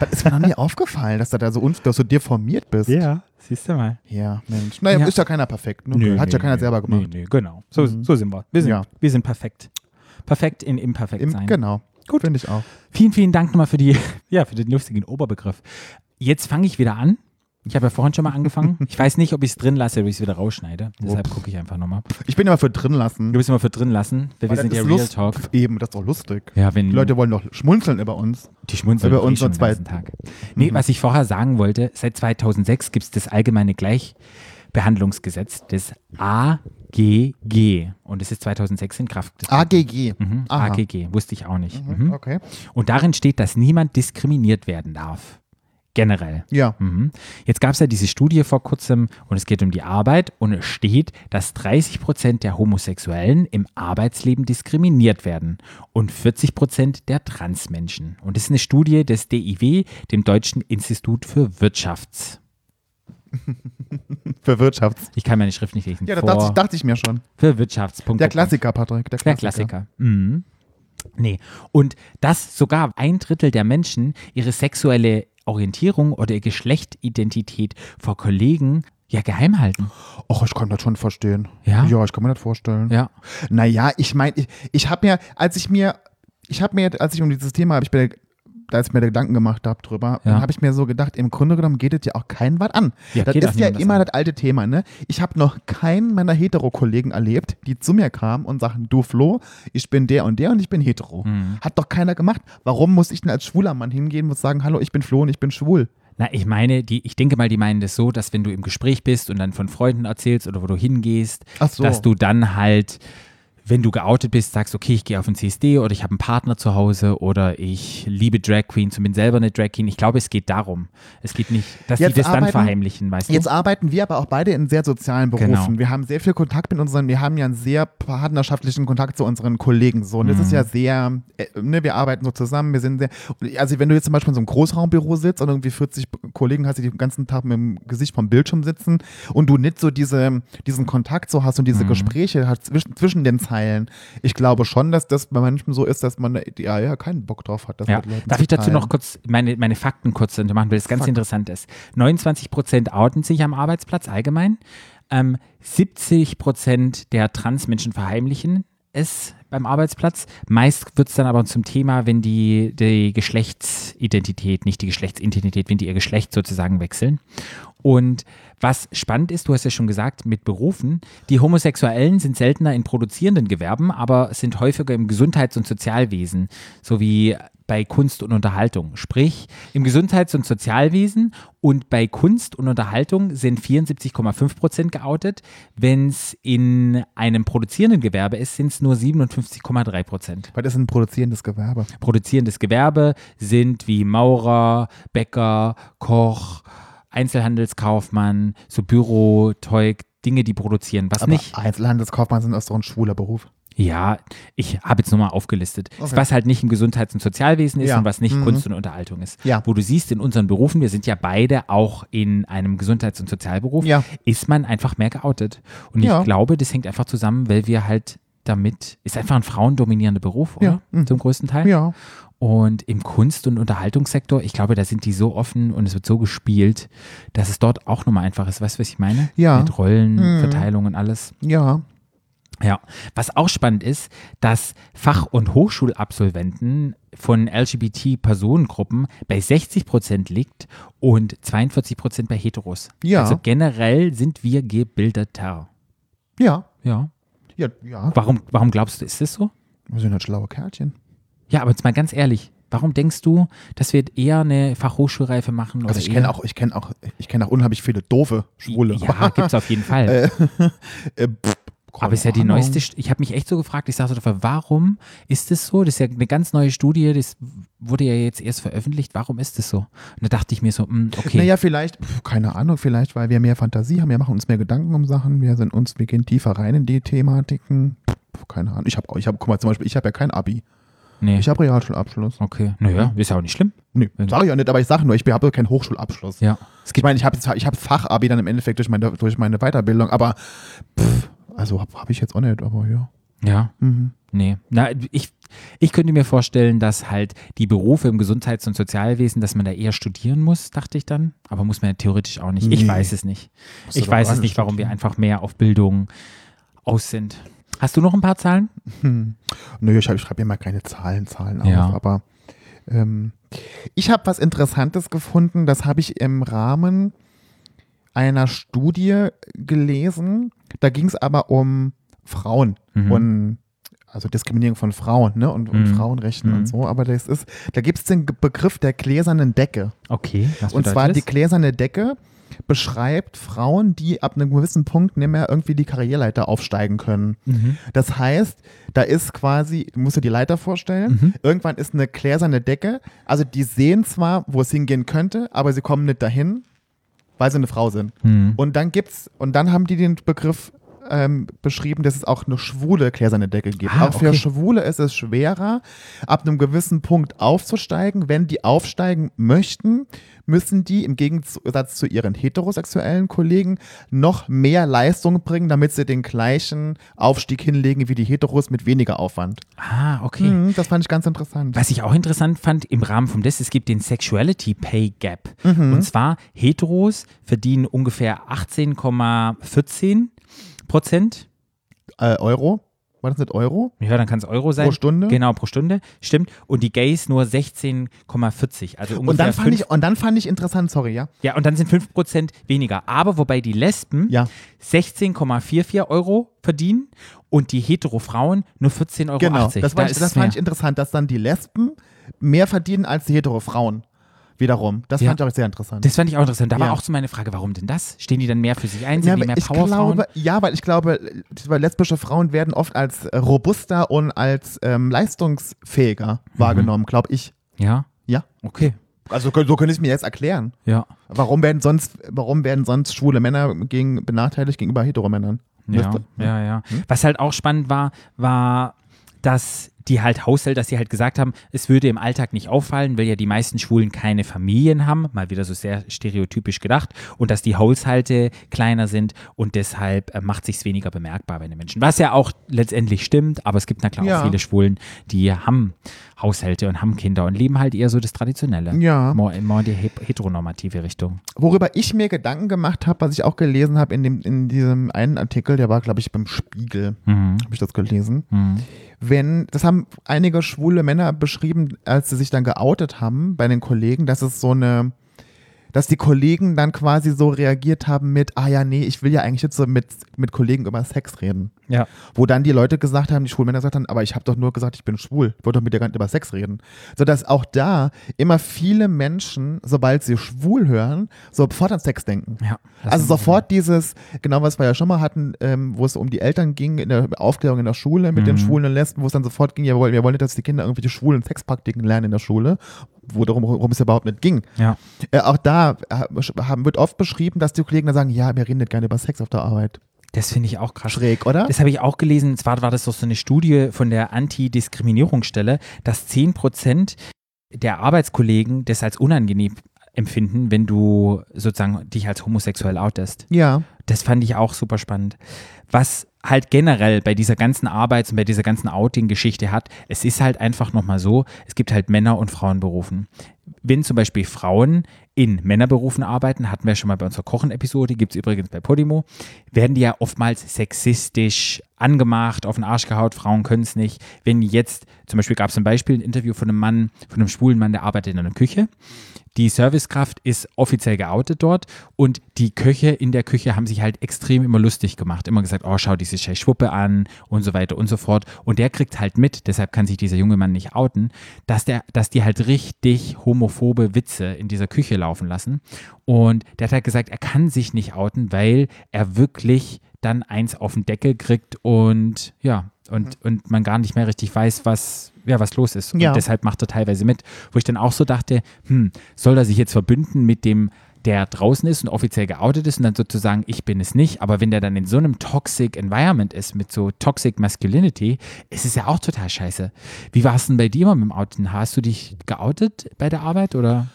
das ist mir noch nie aufgefallen, dass du da so, un- dass du so deformiert bist. Ja, siehst du mal. Ja, Mensch. Naja, Ja. ist ja keiner perfekt. Ne? Hat ja keiner selber gemacht. Nee, nee, genau. So, Mhm. so sind wir. Wir sind, Ja. wir sind perfekt. Perfekt in imperfekt Im, sein. genau. Gut. Finde ich auch. Vielen, vielen Dank nochmal für, die, <laughs> ja, für den lustigen Oberbegriff. Jetzt fange ich wieder an. Ich habe ja vorhin schon mal angefangen. <laughs> Ich weiß nicht, ob ich es drin lasse oder ob ich es wieder rausschneide. Deshalb gucke ich einfach nochmal. Ich bin immer für drin lassen. Du bist immer für drin lassen, weil wir Weil sind das ja Real Lust- Talk. Eben, das ist doch lustig. Ja, wenn Die Leute wollen doch schmunzeln über uns. die schmunzeln über uns schon den ganzen Tag. Nee, was ich vorher sagen wollte, seit 2006 gibt es das allgemeine Gleichbehandlungsgesetz, das AGG. Und es ist 2006 in Kraft. AGG. Mhm. AGG, wusste ich auch nicht. Mhm. Okay. Und darin steht, dass niemand diskriminiert werden darf. Generell. Ja. Mhm. Jetzt gab es ja diese Studie vor kurzem und es geht um die Arbeit und es steht, dass 30 Prozent der Homosexuellen im Arbeitsleben diskriminiert werden und 40 Prozent der Transmenschen. Und das ist eine Studie des DIW, dem Deutschen Institut für Wirtschafts. <laughs> Für Wirtschafts. Ich kann meine Schrift nicht lesen. Ja, Vor, dachte ich, dachte ich mir schon. für Wirtschafts. Der Klassiker, Patrick. Der Der Klassiker. Klassiker. Mhm. Nee. Und dass sogar ein Drittel der Menschen ihre sexuelle Orientierung oder ihre Geschlechtidentität vor Kollegen ja geheim halten. Och, ich kann das schon verstehen. Ja? Ja, ich kann mir das vorstellen. Ja. Naja, ich meine, ich, ich habe mir, als ich mir, ich habe mir, als ich um dieses Thema, habe ich mir, als ich mir Gedanken gemacht habe drüber, Ja. dann habe ich mir so gedacht, im Grunde genommen geht es ja auch keinen was an. Ja, das ist ja immer an. das alte Thema, ne? Ich habe noch keinen meiner Hetero-Kollegen erlebt, die zu mir kamen und sagten, du Flo, ich bin der und der und ich bin hetero. Mhm. Hat doch keiner gemacht. Warum muss ich denn als schwuler Mann hingehen und sagen, hallo, ich bin Flo und ich bin schwul? Na, ich meine, die, ich denke mal, die meinen das so, dass wenn du im Gespräch bist und dann von Freunden erzählst oder wo du hingehst, so. dass du dann halt wenn du geoutet bist, sagst, okay, ich gehe auf ein CSD oder ich habe einen Partner zu Hause oder ich liebe Drag Queens und bin selber eine Drag Queen. Ich glaube, es geht darum. Es geht nicht, dass Jetzt die das dann arbeiten- verheimlichen, weißt du? Jetzt arbeiten wir aber auch beide in sehr sozialen Berufen. Genau. Wir haben sehr viel Kontakt mit unseren, wir haben ja einen sehr partnerschaftlichen Kontakt zu unseren Kollegen. So. Und das Mhm. ist ja sehr, äh, ne, wir arbeiten so zusammen, wir sind sehr, also wenn du jetzt zum Beispiel in so einem Großraumbüro sitzt und irgendwie 40 Kollegen hast, die den ganzen Tag mit dem Gesicht vom Bildschirm sitzen und du nicht so diese, diesen Kontakt so hast und diese Mhm. Gespräche hast zwischen, zwischen den Zeilen. Ich glaube schon, dass das bei manchen so ist, dass man ja, ja keinen Bock drauf hat. Das Ja. Darf ich dazu teilen. noch kurz meine, meine Fakten kurz machen, weil das ganz Fuck. interessant ist. 29 Prozent outen sich am Arbeitsplatz allgemein. Ähm, 70 Prozent der Transmenschen verheimlichen es beim Arbeitsplatz. Meist wird es dann aber zum Thema, wenn die, die Geschlechtsidentität, nicht die Geschlechtsidentität, wenn die ihr Geschlecht sozusagen wechseln. Und was spannend ist, du hast ja schon gesagt, mit Berufen, die Homosexuellen sind seltener in produzierenden Gewerben, aber sind häufiger im Gesundheits- und Sozialwesen sowie bei Kunst und Unterhaltung. Sprich, im Gesundheits- und Sozialwesen und bei Kunst und Unterhaltung sind 74,5 Prozent geoutet. Wenn es in einem produzierenden Gewerbe ist, sind es nur 57,3 Prozent. Weil das ist ein produzierendes Gewerbe. Produzierendes Gewerbe sind wie Maurer, Bäcker, Koch, Einzelhandelskaufmann, so Büro, Teug, Dinge, die produzieren. Was Aber nicht? Einzelhandelskaufmann sind auch so ein schwuler Beruf. Ja, ich habe jetzt nur mal aufgelistet. Okay. Was halt nicht im Gesundheits- und Sozialwesen ist Ja. und was nicht Mhm. Kunst und Unterhaltung ist. Ja. Wo du siehst, in unseren Berufen, wir sind ja beide auch in einem Gesundheits- und Sozialberuf, Ja. ist man einfach mehr geoutet. Und ich glaube, das hängt einfach zusammen, weil wir halt damit, ist einfach ein frauendominierender Beruf, oder? Ja. Mhm. Zum größten Teil. Ja. Und im Kunst- und Unterhaltungssektor, ich glaube, da sind die so offen und es wird so gespielt, dass es dort auch nochmal einfach ist. Weißt du, was ich meine? Ja. Mit Rollenverteilung und alles. Ja. Ja, was auch spannend ist, dass Fach- und Hochschulabsolventen von LGBT-Personengruppen bei 60 Prozent liegt und 42 Prozent bei Heteros. Ja. Also generell sind wir gebildeter. Ja. Ja. Ja. Ja. Warum, warum glaubst du, ist das so? Wir sind halt schlaue Kerlchen. Ja, aber jetzt mal ganz ehrlich, warum denkst du, dass wir eher eine Fachhochschulreife machen? Also ich kenne auch, ich kenne auch, ich kenne auch unheimlich viele doofe Schwule. Ja, gibt es auf jeden <laughs> Fall. Äh, pff, Aber ist ja die Ahnung. neueste, St- ich habe mich echt so gefragt, ich sage so, dafür, warum ist das so? Das ist ja eine ganz neue Studie, das wurde ja jetzt erst veröffentlicht, warum ist das so? Und da dachte ich mir so, hm, okay, Naja, vielleicht, pff, keine Ahnung, vielleicht, weil wir mehr Fantasie haben, wir machen uns mehr Gedanken um Sachen, wir sind uns, wir gehen tiefer rein in die Thematiken. Pff, keine Ahnung. Ich habe, ich habe, guck mal, zum Beispiel, ich habe ja kein Abi. nee, Ich habe Realschulabschluss. okay, naja, ist ja auch nicht schlimm. Nee, sage ich auch nicht, aber ich sage nur, ich habe keinen Hochschulabschluss. Ja, Ich meine, ich habe ich hab Fachabi dann im Endeffekt durch meine, durch meine Weiterbildung, aber pff, also habe hab ich jetzt auch nicht, aber ja. ja, Mhm. nee. Na, ich, ich könnte mir vorstellen, dass halt die Berufe im Gesundheits- und Sozialwesen, dass man da eher studieren muss, dachte ich dann. Aber muss man ja theoretisch auch nicht. Ich Nee. weiß es nicht. Musst Ich weiß es nicht warum wir einfach mehr auf Bildung aus sind. Hast du noch ein paar Zahlen? Hm. Nö, ich, ich schreibe mir mal keine Zahlen, Zahlen Ja. auf, aber ähm, ich habe was Interessantes gefunden, das habe ich im Rahmen einer Studie gelesen. Da ging es aber um Frauen Mhm. und also Diskriminierung von Frauen ne? und, und Mhm. Frauenrechten Mhm. und so. Aber das ist, da gibt es den Begriff der gläsernen Decke. Okay. Was Und zwar die gläserne Decke beschreibt Frauen, die ab einem gewissen Punkt nicht mehr irgendwie die Karriereleiter aufsteigen können. Mhm. Das heißt, da ist quasi, du musst dir die Leiter vorstellen, Mhm. irgendwann ist eine gläserne Decke, also die sehen zwar, wo es hingehen könnte, aber sie kommen nicht dahin, weil sie eine Frau sind. Mhm. Und dann gibt's, und dann haben die den Begriff ähm, beschrieben, dass es auch eine schwule gläserne Decke gibt. Ah, auch für okay. Schwule ist es schwerer, ab einem gewissen Punkt aufzusteigen. Wenn die aufsteigen möchten, müssen die im Gegensatz zu ihren heterosexuellen Kollegen noch mehr Leistung bringen, damit sie den gleichen Aufstieg hinlegen wie die Heteros mit weniger Aufwand. Ah, okay. Mhm, das fand ich ganz interessant. Was ich auch interessant fand im Rahmen von das, es gibt den Sexuality Pay Gap. Mhm. Und zwar Heteros verdienen ungefähr 18,14 Prozent. Äh, Euro? War das nicht Euro? Ja, dann kann es Euro sein. Pro Stunde? Genau, pro Stunde. Stimmt. Und die Gays nur 16,40. Also ungefähr Und dann, fand ich, und dann fand ich interessant, sorry, ja? Ja, und dann sind 5% weniger. Aber wobei die Lesben Ja. 16,44 Euro verdienen und die Hetero-Frauen nur 14,80 Euro. Genau, das, Da fand ich, das fand ich interessant, dass dann die Lesben mehr verdienen als die hetero Frauen. Wiederum. Das Ja. fand ich auch sehr interessant. Das fand ich auch interessant. Da war Ja. auch so meine Frage, warum denn das? Stehen die dann mehr für sich ein? Sind Ja, die mehr Powerfrauen? ja, weil ich glaube, lesbische Frauen werden oft als äh, robuster und als ähm, leistungsfähiger Mhm. wahrgenommen, glaube ich. Ja, Ja. okay. Also so könnte ich es mir jetzt erklären. Ja. Warum werden sonst, warum werden sonst schwule Männer gegen, benachteiligt gegenüber Heteromännern? Ja, ja, ja. Hm? Was halt auch spannend war, war, dass die halt Haushalte, dass sie halt gesagt haben, es würde im Alltag nicht auffallen, weil ja die meisten Schwulen keine Familien haben, mal wieder so sehr stereotypisch gedacht, und dass die Haushalte kleiner sind und deshalb äh, macht sich's weniger bemerkbar bei den Menschen. Was ja auch letztendlich stimmt, aber es gibt na klar Ja. auch viele Schwulen, die haben Haushalte und haben Kinder und leben halt eher so das Traditionelle. Ja. More, more die he- heteronormative Richtung. Worüber ich mir Gedanken gemacht habe, was ich auch gelesen habe in, dem, in diesem einen Artikel, der war, glaube ich, beim Spiegel, Mhm. habe ich das gelesen. Mhm. Wenn, das haben einige schwule Männer beschrieben, als sie sich dann geoutet haben bei den Kollegen, dass es so eine, dass die Kollegen dann quasi so reagiert haben mit, ah ja, nee, ich will ja eigentlich jetzt so mit, mit Kollegen über Sex reden. Ja. Wo dann die Leute gesagt haben, die schwulen Männer gesagt haben, aber ich habe doch nur gesagt, ich bin schwul. Ich wollte doch mit dir gar nicht über Sex reden. Sodass auch da immer viele Menschen, sobald sie schwul hören, sofort an Sex denken. ja. Also sofort dieses, genau was wir ja schon mal hatten, ähm, wo es um die Eltern ging, in der Aufklärung in der Schule mit den Mhm. Schwulen und Lesben, wo es dann sofort ging, ja, wir wollen, wir wollen nicht, dass die Kinder irgendwelche schwulen Sexpraktiken lernen in der Schule, wo darum worum es überhaupt nicht ging. Ja. Äh, auch da äh, haben, wird oft beschrieben, dass die Kollegen dann sagen, ja, wir reden nicht gerne über Sex auf der Arbeit. Das finde ich auch krass. Schräg, oder? Das habe ich auch gelesen. Zwar war das doch so eine Studie von der Antidiskriminierungsstelle, dass 10% der Arbeitskollegen das als unangenehm empfinden, wenn du sozusagen dich als homosexuell outest. ja. Das fand ich auch super spannend. Was halt generell bei dieser ganzen Arbeits- und bei dieser ganzen Outing-Geschichte hat, es ist halt einfach nochmal so, es gibt halt Männer- und Frauenberufen. Wenn zum Beispiel Frauen in Männerberufen arbeiten, hatten wir schon mal bei unserer Kochen-Episode, gibt es übrigens bei Podimo, werden die ja oftmals sexistisch angemacht, auf den Arsch gehaut, Frauen können es nicht. Wenn jetzt, zum Beispiel gab es ein Beispiel, ein Interview von einem Mann, von einem schwulen Mann, der arbeitet in einer Küche. Die Servicekraft ist offiziell geoutet dort und die Köche in der Küche haben sich halt extrem immer lustig gemacht. Immer gesagt, oh, schau diese scheiß Schwuppe an und so weiter und so fort. Und der kriegt halt mit, deshalb kann sich dieser junge Mann nicht outen, dass, der, dass die halt richtig homophobe Witze in dieser Küche laufen lassen. Und der hat halt gesagt, er kann sich nicht outen, weil er wirklich dann eins auf den Deckel kriegt und ja, und, und man gar nicht mehr richtig weiß, was, ja, was los ist. Und Ja. deshalb macht er teilweise mit. Wo ich dann auch so dachte, hm, soll er sich jetzt verbünden mit dem, der draußen ist und offiziell geoutet ist und dann sozusagen, ich bin es nicht. Aber wenn der dann in so einem toxic Environment ist, mit so toxic Masculinity, ist es ja auch total scheiße. Wie war es denn bei dir mal mit dem Outen? Hast du dich geoutet bei der Arbeit oder?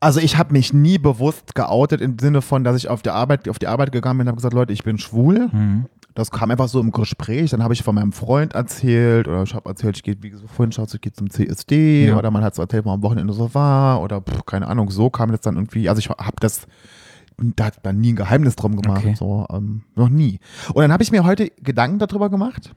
Also ich habe mich nie bewusst geoutet im Sinne von, dass ich auf, der Arbeit, auf die Arbeit gegangen bin und habe gesagt, Leute, ich bin schwul. Mhm. Das kam einfach so im Gespräch. Dann habe ich von meinem Freund erzählt oder ich habe erzählt, ich gehe, wie so vorhin schaut, ich gehe zum CSD Ja. oder man hat so erzählt, wo am Wochenende so war oder pff, keine Ahnung, so kam das dann irgendwie. Also ich habe das, da hat man nie ein Geheimnis drum gemacht, Okay. so ähm, noch nie. Und dann habe ich mir heute Gedanken darüber gemacht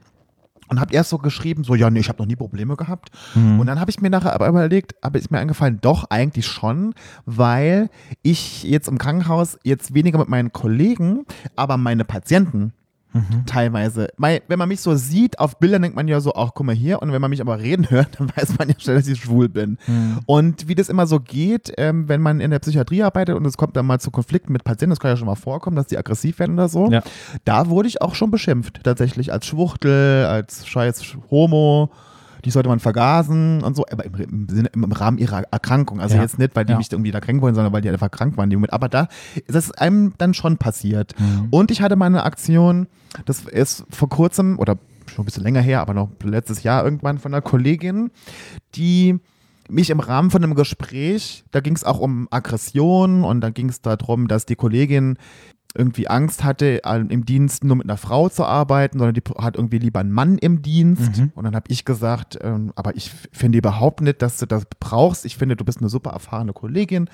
und habe erst so geschrieben, so ja, nee, ich habe noch nie Probleme gehabt. Mhm. Und dann habe ich mir nachher aber überlegt, aber ist mir eingefallen, doch eigentlich schon, weil ich jetzt im Krankenhaus jetzt weniger mit meinen Kollegen, aber meine Patienten Mhm. teilweise. Wenn man mich so sieht, auf Bildern denkt man ja so, ach, guck mal hier. Und wenn man mich aber reden hört, <laughs> dann weiß man ja schnell, dass ich schwul bin. Mhm. Und wie das immer so geht, ähm, wenn man in der Psychiatrie arbeitet und es kommt dann mal zu Konflikten mit Patienten, das kann ja schon mal vorkommen, dass die aggressiv werden oder so. Ja. Da wurde ich auch schon beschimpft, tatsächlich als Schwuchtel, als scheiß Homo. Die sollte man vergasen und so, aber im, im, Sinne, im Rahmen ihrer Erkrankung. Also Ja. jetzt nicht, weil die Ja. mich irgendwie da kränken wollen, sondern weil die einfach krank waren. Moment. Aber da ist einem dann schon passiert. Mhm. Und ich hatte mal eine Aktion, das ist vor kurzem oder schon ein bisschen länger her, aber noch letztes Jahr irgendwann von einer Kollegin, die mich im Rahmen von einem Gespräch, da ging es auch um Aggression und dann ging es darum, dass die Kollegin irgendwie Angst hatte, äh, im Dienst nur mit einer Frau zu arbeiten, sondern die hat irgendwie lieber einen Mann im Dienst. Mhm. Und dann habe ich gesagt, ähm, aber ich finde überhaupt nicht, dass du das brauchst. Ich finde, du bist eine super erfahrene Kollegin.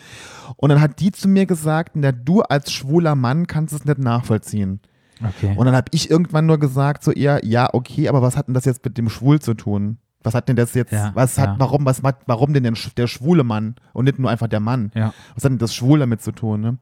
Und dann hat die zu mir gesagt, na, du als schwuler Mann kannst es nicht nachvollziehen. Okay. Und dann habe ich irgendwann nur gesagt zu ihr, ja, okay, aber was hat denn das jetzt mit dem Schwul zu tun? Was hat denn das jetzt, Ja, was hat, ja. warum, was, macht- warum denn der schwule Mann und nicht nur einfach der Mann? ja. Was hat denn das Schwul damit zu tun? Ne?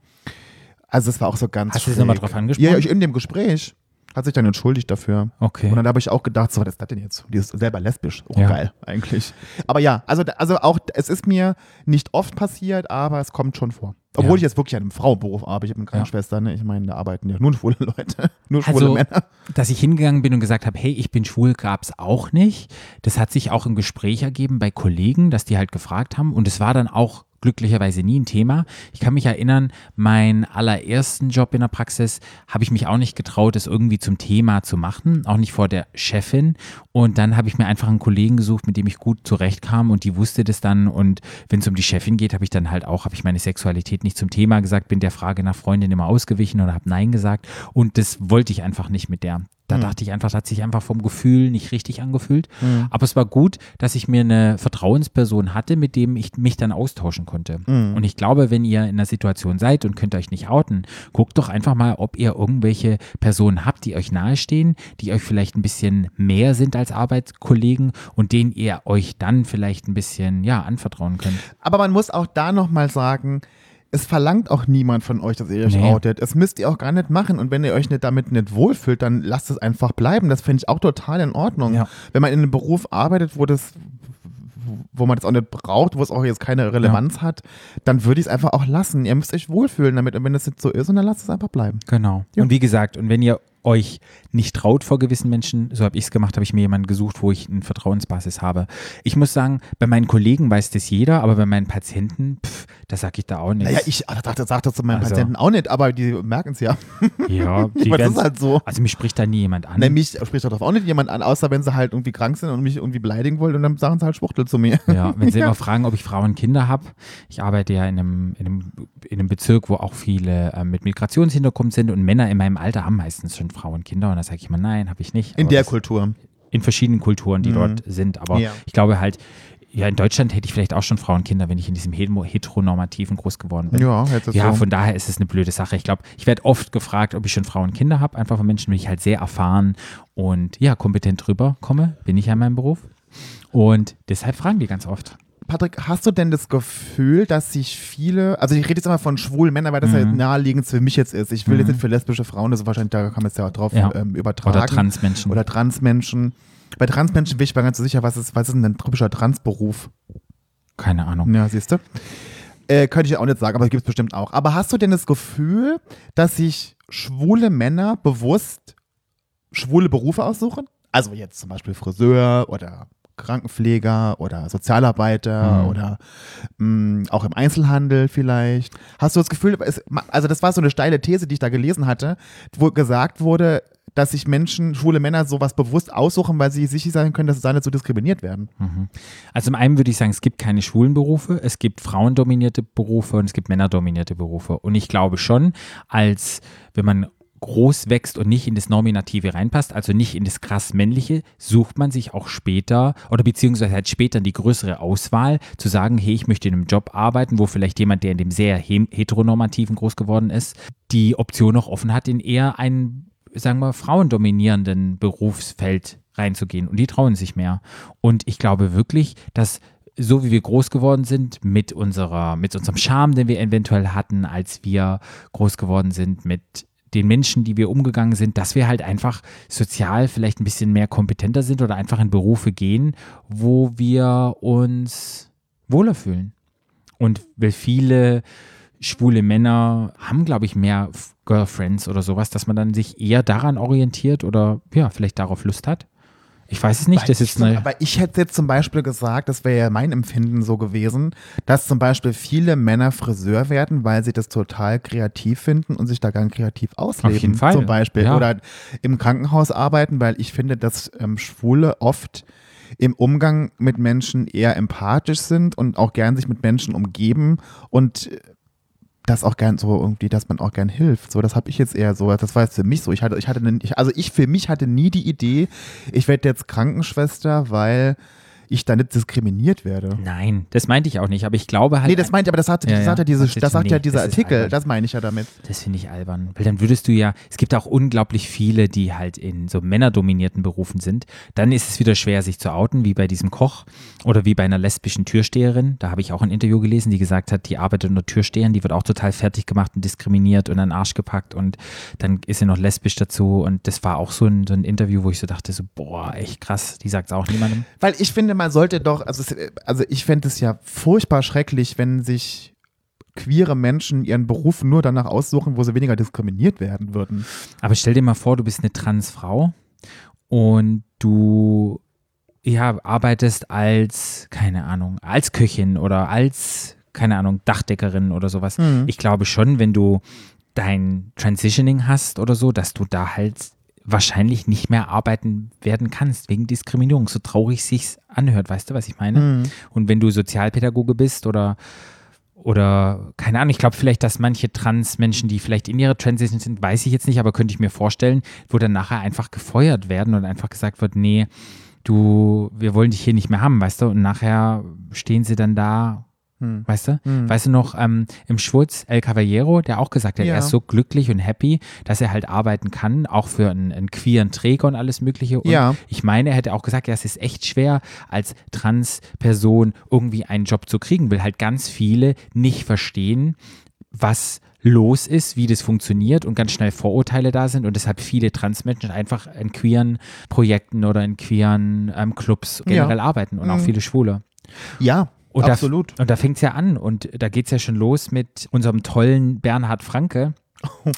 Also es war auch so ganz Hast du schräg. nochmal drauf angesprochen? Ja, ja, ich in dem Gespräch. Hat sich dann entschuldigt dafür. Okay. Und dann habe ich auch gedacht, so, was ist das denn jetzt? Die ist selber lesbisch. Oh, Ja. geil, eigentlich. Aber ja, also, also auch, es ist mir nicht oft passiert, aber es kommt schon vor. Obwohl Ja. ich jetzt wirklich an einem Frauenberuf arbeite. Ich habe eine Krankenschwester, ne? Ich meine, da arbeiten ja nur schwule Leute. <laughs> Nur schwule Also, Männer. dass ich hingegangen bin und gesagt habe, hey, ich bin schwul, gab es auch nicht. Das hat sich auch im Gespräch ergeben bei Kollegen, dass die halt gefragt haben. Und es war dann auch glücklicherweise nie ein Thema. Ich kann mich erinnern, meinen allerersten Job in der Praxis habe ich mich auch nicht getraut, das irgendwie zum Thema zu machen, auch nicht vor der Chefin. Und dann habe ich mir einfach einen Kollegen gesucht, mit dem ich gut zurechtkam und die wusste das dann. Und wenn es um die Chefin geht, habe ich dann halt auch, habe ich meine Sexualität nicht zum Thema gesagt, bin der Frage nach Freundin immer ausgewichen oder habe Nein gesagt. Und das wollte ich einfach nicht mit der. Da dachte ich einfach, das hat sich einfach vom Gefühl nicht richtig angefühlt. Aber es war gut, dass ich mir eine Vertrauensperson hatte, mit dem ich mich dann austauschen konnte. Und ich glaube, wenn ihr in einer Situation seid und könnt euch nicht outen, guckt doch einfach mal, ob ihr irgendwelche Personen habt, die euch nahestehen, die euch vielleicht ein bisschen mehr sind als Arbeitskollegen und denen ihr euch dann vielleicht ein bisschen, ja, anvertrauen könnt. Aber man muss auch da nochmal sagen, es verlangt auch niemand von euch, dass ihr euch Nee. outet. Es müsst ihr auch gar nicht machen. Und wenn ihr euch nicht damit nicht wohlfühlt, dann lasst es einfach bleiben. Das finde ich auch total in Ordnung. Ja. Wenn man in einem Beruf arbeitet, wo das wo man das auch nicht braucht, wo es auch jetzt keine Relevanz hat, dann würde ich es einfach auch lassen. Ihr müsst euch wohlfühlen damit. Und wenn es nicht so ist, dann lasst es einfach bleiben. Genau. Ja. Und wie gesagt, und wenn ihr euch nicht traut vor gewissen Menschen, so habe ich es gemacht, habe ich mir jemanden gesucht, wo ich eine Vertrauensbasis habe. Ich muss sagen, bei meinen Kollegen weiß das jeder, aber bei meinen Patienten, pff, da sage ich da auch nichts. Naja, ich ah, dachte, sag das zu meinen Also. Patienten auch nicht, aber die merken es ja. <laughs> ja, <laughs> die Aber das ist halt so. Also mich spricht da nie jemand an. Ne, mich spricht darauf auch nicht jemand an, außer wenn sie halt irgendwie krank sind und mich irgendwie beleidigen wollen und dann sagen sie halt Schwuchtel zu mir. Ja, wenn sie Ja. <laughs> immer fragen, ob ich Frauen Kinder habe. Ich arbeite ja in einem, in einem, in einem Bezirk, wo auch viele ähm, mit Migrationshintergrund sind und Männer in meinem Alter haben meistens schon Frauen Kinder. Und da sage ich immer, nein, habe ich nicht. In Aber der das- Kultur. in verschiedenen Kulturen, die Mhm. dort sind. Aber Ja. ich glaube halt, ja, in Deutschland hätte ich vielleicht auch schon Frauenkinder, wenn ich in diesem Hetero- heteronormativen groß geworden bin. Ja, Ja, so. von daher ist es eine blöde Sache. Ich glaube, ich werde oft gefragt, ob ich schon Frauenkinder habe, einfach von Menschen, die ich halt sehr erfahren und ja, kompetent drüber komme, bin ich ja in meinem Beruf. Und deshalb fragen die ganz oft. Patrick, hast du denn das Gefühl, dass sich viele, also ich rede jetzt immer von schwulen Männern, weil das ja Mhm. naheliegend für mich jetzt ist. Ich will jetzt nicht für lesbische Frauen, das ist wahrscheinlich, da kann man es ja auch drauf Ja. ähm, übertragen. Oder Transmenschen. Oder Transmenschen. Bei Transmenschen bin ich mir ganz so sicher, was ist, was ist denn ein typischer Transberuf? Keine Ahnung. Ja, siehst du? Äh, könnte ich auch nicht sagen, aber gibt es bestimmt auch. Aber hast du denn das Gefühl, dass sich schwule Männer bewusst schwule Berufe aussuchen? Also jetzt zum Beispiel Friseur oder Krankenpfleger oder Sozialarbeiter Mhm. oder mh, auch im Einzelhandel vielleicht. Hast du das Gefühl, es, also das war so eine steile These, die ich da gelesen hatte, wo gesagt wurde, dass sich Menschen, schwule Männer sowas bewusst aussuchen, weil sie sicher sein können, dass sie nicht so diskriminiert werden. Also zum einen würde ich sagen, es gibt keine schwulen Berufe, es gibt frauendominierte Berufe und es gibt männerdominierte Berufe. Und ich glaube schon, als wenn man groß wächst und nicht in das Nominative reinpasst, also nicht in das krass männliche, sucht man sich auch später oder beziehungsweise halt später die größere Auswahl zu sagen, hey, ich möchte in einem Job arbeiten, wo vielleicht jemand, der in dem sehr heteronormativen groß geworden ist, die Option noch offen hat, in eher einen, sagen wir, frauendominierenden Berufsfeld reinzugehen. Und die trauen sich mehr. Und ich glaube wirklich, dass so wie wir groß geworden sind, mit unserer, mit unserem Charme, den wir eventuell hatten, als wir groß geworden sind, mit den Menschen, die wir umgegangen sind, dass wir halt einfach sozial vielleicht ein bisschen mehr kompetenter sind oder einfach in Berufe gehen, wo wir uns wohler fühlen. Und weil viele schwule Männer haben, glaube ich, mehr Girlfriends oder sowas, dass man dann sich eher daran orientiert oder ja, vielleicht darauf Lust hat. Ich weiß es nicht, das ist eine. Aber ich hätte jetzt zum Beispiel gesagt, das wäre ja mein Empfinden so gewesen, dass zum Beispiel viele Männer Friseur werden, weil sie das total kreativ finden und sich da ganz kreativ ausleben. Auf jeden Fall, Zum Beispiel. ja. Oder im Krankenhaus arbeiten, weil ich finde, dass ähm, Schwule oft im Umgang mit Menschen eher empathisch sind und auch gern sich mit Menschen umgeben und äh, das auch gern so irgendwie, dass man auch gern hilft. So, das habe ich jetzt eher so, das war jetzt für mich so. Ich hatte, ich hatte, also ich für mich hatte nie die Idee, ich werde jetzt Krankenschwester, weil ich da nicht diskriminiert werde. Nein, das meinte ich auch nicht, aber ich glaube halt. Nee, das meint aber das sagt, Ja, das sagt ja. ja, diese, Das sagt ja nee, dieser das ist Artikel, das meine ich ja damit. Das finde ich albern. Weil dann würdest du ja, es gibt auch unglaublich viele, die halt in so männerdominierten Berufen sind. Dann ist es wieder schwer, sich zu outen, wie bei diesem Koch oder wie bei einer lesbischen Türsteherin. Da habe ich auch ein Interview gelesen, die gesagt hat, die arbeitet unter Türstehern, die wird auch total fertig gemacht und diskriminiert und an den Arsch gepackt und dann ist sie noch lesbisch dazu. Und das war auch so ein, so ein Interview, wo ich so dachte, so, boah, echt krass, die sagt es auch niemandem. Weil ich finde, man sollte doch, also, also ich fände es ja furchtbar schrecklich, wenn sich queere Menschen ihren Beruf nur danach aussuchen, wo sie weniger diskriminiert werden würden. Aber stell dir mal vor, du bist eine Transfrau und du ja, arbeitest als, keine Ahnung, als Köchin oder als, keine Ahnung, Dachdeckerin oder sowas. Mhm. Ich glaube schon, wenn du dein Transitioning hast oder so, dass du da halt wahrscheinlich nicht mehr arbeiten werden kannst wegen Diskriminierung, so traurig sich's anhört, weißt du, was ich meine? Mhm. Und wenn du Sozialpädagoge bist oder oder keine Ahnung, ich glaube vielleicht, dass manche Trans-Menschen, die vielleicht in ihrer Transition sind, weiß ich jetzt nicht, aber könnte ich mir vorstellen, wo dann nachher einfach gefeuert werden und einfach gesagt wird, nee, du, wir wollen dich hier nicht mehr haben, weißt du? Und nachher stehen sie dann da, Hm. weißt du? Hm. Weißt du noch, ähm, im Schwurz El Caballero, der auch gesagt hat, Ja. er ist so glücklich und happy, dass er halt arbeiten kann, auch für einen, einen queeren Träger und alles Mögliche. Und Ja. ich meine, er hätte auch gesagt, ja, es ist echt schwer, als Trans-Person irgendwie einen Job zu kriegen, weil halt ganz viele nicht verstehen, was los ist, wie das funktioniert und ganz schnell Vorurteile da sind und deshalb viele Transmenschen einfach in queeren Projekten oder in queeren ähm, Clubs generell arbeiten und auch Mhm. viele Schwule. Ja, Und absolut. Da, und da fängt es ja an und da geht es ja schon los mit unserem tollen Bernhard Franke,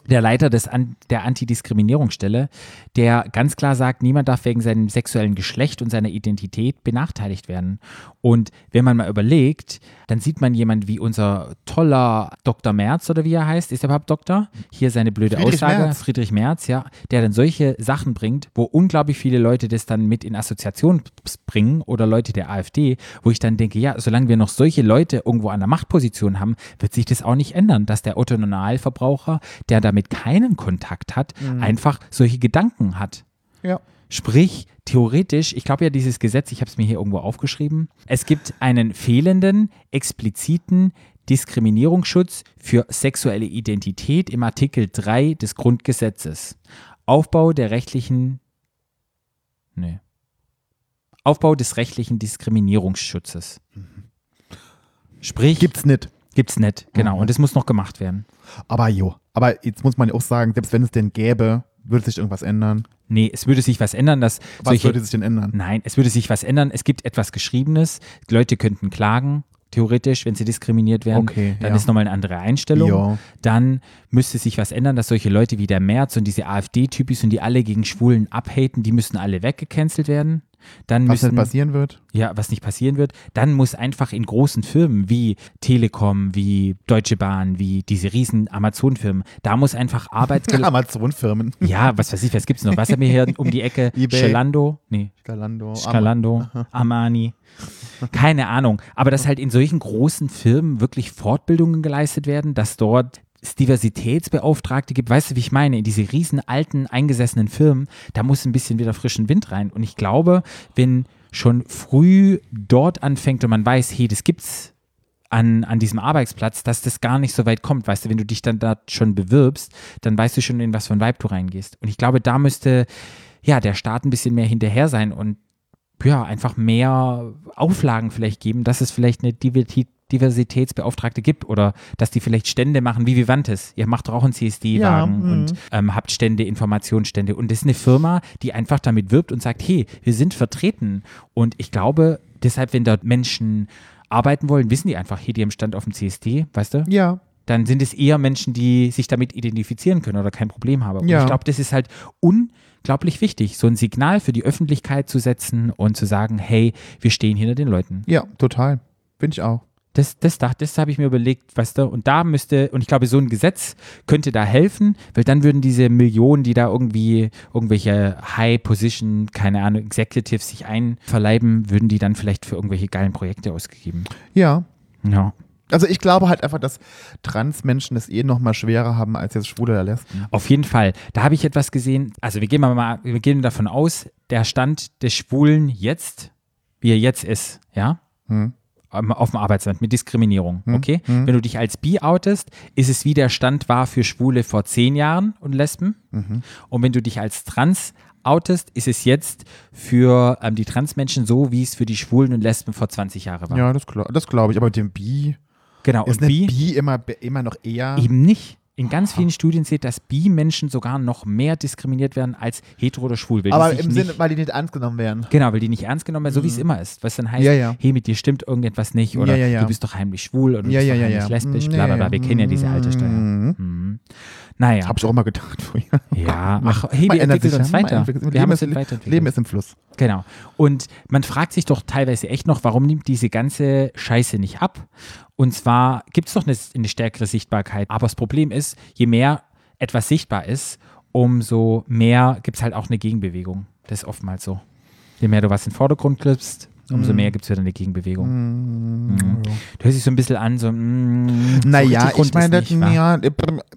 der Leiter des An der Antidiskriminierungsstelle, der ganz klar sagt, niemand darf wegen seinem sexuellen Geschlecht und seiner Identität benachteiligt werden. Und wenn man mal überlegt, dann sieht man jemand wie unser toller Dr. Merz oder wie er heißt, ist er überhaupt Doktor? Hier seine blöde Friedrich Aussage, Merz. Friedrich Merz, ja, der dann solche Sachen bringt, wo unglaublich viele Leute das dann mit in Assoziation bringen oder Leute der AfD, wo ich dann denke, ja, solange wir noch solche Leute irgendwo an der Machtposition haben, wird sich das auch nicht ändern, dass der Otto Normalverbraucher, der damit keinen Kontakt hat, einfach solche Gedanken hat. Ja. Sprich, theoretisch, ich glaube ja, dieses Gesetz, ich habe es mir hier irgendwo aufgeschrieben, es gibt einen fehlenden, expliziten Diskriminierungsschutz für sexuelle Identität im Artikel 3 des Grundgesetzes. Aufbau der rechtlichen, nee, Aufbau des rechtlichen Diskriminierungsschutzes. Sprich, Gibt's nicht. gibt's nicht, genau, Mhm. und es muss noch gemacht werden. Aber jo. Aber jetzt muss man ja auch sagen, selbst wenn es den gäbe, würde sich irgendwas ändern. Nee, es würde sich was ändern, dass Was solche, würde sich denn ändern? Nein, es würde sich was ändern. Es gibt etwas Geschriebenes. Die Leute könnten klagen, theoretisch, wenn sie diskriminiert werden. Okay, Dann ja. ist nochmal eine andere Einstellung. Ja. Dann müsste sich was ändern, dass solche Leute wie der Merz und diese AfD-Typis und die alle gegen Schwulen abhaten, die müssen alle weggecancelt werden. Dann Was müssen, nicht passieren wird? ja, was nicht passieren wird, dann muss einfach in großen Firmen wie Telekom, wie Deutsche Bahn, wie diese riesen Amazon-Firmen, da muss einfach Arbeitsgel <laughs> Amazon-Firmen. Ja, was weiß ich, was gibt's noch? Was haben wir hier um die Ecke? <laughs> eBay. Scalando? Nee, Scalando. Scalando, Armani. Keine Ahnung. Aber dass halt in solchen großen Firmen wirklich Fortbildungen geleistet werden, dass dort es Diversitätsbeauftragte gibt, weißt du, wie ich meine, in diese riesen alten, eingesessenen Firmen, da muss ein bisschen wieder frischen Wind rein. Und ich glaube, wenn schon früh dort anfängt und man weiß, hey, das gibt's an, an diesem Arbeitsplatz, dass das gar nicht so weit kommt. Weißt du, wenn du dich dann da schon bewirbst, dann weißt du schon, in was für ein Vibe du reingehst. Und ich glaube, da müsste ja der Staat ein bisschen mehr hinterher sein und ja, einfach mehr Auflagen vielleicht geben, dass es vielleicht eine Diversität Diversitätsbeauftragte gibt oder dass die vielleicht Stände machen wie Vivantes. Ihr macht doch auch einen CSD-Wagen Ja, mhm. und ähm, habt Stände, Informationsstände. Und das ist eine Firma, die einfach damit wirbt und sagt, hey, wir sind vertreten. Und ich glaube, deshalb, wenn dort Menschen arbeiten wollen, wissen die einfach, hey, die haben Stand auf dem CSD, weißt du? Ja. dann sind es eher Menschen, die sich damit identifizieren können oder kein Problem haben. Und Ja. ich glaube, das ist halt unglaublich wichtig, so ein Signal für die Öffentlichkeit zu setzen und zu sagen, hey, wir stehen hinter den Leuten. Ja, total. Finde ich auch. Das, das, das, das habe ich mir überlegt, weißt du, und da müsste, und ich glaube, so ein Gesetz könnte da helfen, weil dann würden diese Millionen, die da irgendwie irgendwelche High-Position, keine Ahnung, Executives sich einverleiben, würden die dann vielleicht für irgendwelche geilen Projekte ausgegeben. Ja. Ja. Also ich glaube halt einfach, dass Transmenschen es eh noch mal schwerer haben als jetzt Schwule oder Lesben. Auf jeden Fall. Da habe ich etwas gesehen. Also wir gehen mal, wir gehen davon aus, der Stand des Schwulen jetzt wie er jetzt ist, ja, Hm. auf dem Arbeitsland mit Diskriminierung, okay? Wenn du dich als bi outest, ist es wie der Stand war für Schwule vor zehn Jahren und Lesben. Und wenn du dich als trans outest, ist es jetzt für ähm, die Transmenschen so, wie es für die Schwulen und Lesben vor 20 Jahren war. Ja, das, das glaube ich. Aber mit dem Bi Genau, ist und bi, Bi immer, immer noch eher. eben nicht. In ganz vielen Studien sieht, dass Bi-Menschen sogar noch mehr diskriminiert werden als hetero oder schwul. Aber im Sinne, weil die nicht ernst genommen werden. Genau, weil die nicht ernst genommen werden, so wie es immer ist. Was dann heißt, Ja, ja. hey, mit dir stimmt irgendetwas nicht oder Ja, du bist doch heimlich schwul oder du bist doch heimlich lesbisch, bla bla bla. Wir kennen ja diese alte Steuer. Mhm. Naja, Habe ich auch immer gedacht früher. ja, <laughs> ach, hey, wir entwickeln sich uns weiter. entwickelt. Wir haben Leben uns ist- weiterentwickelt. Leben ist im Fluss. Genau. Und man fragt sich doch teilweise echt noch, warum nimmt diese ganze Scheiße nicht ab? Und zwar gibt es doch eine, eine stärkere Sichtbarkeit. Aber das Problem ist, je mehr etwas sichtbar ist, umso mehr gibt es halt auch eine Gegenbewegung. Das ist oftmals so. Je mehr du was in den Vordergrund klippst, umso mehr gibt es wieder eine Gegenbewegung. Mhm. Du hörst dich so ein bisschen an, so, mm, so Naja, rund ich meine, ist nicht, ja,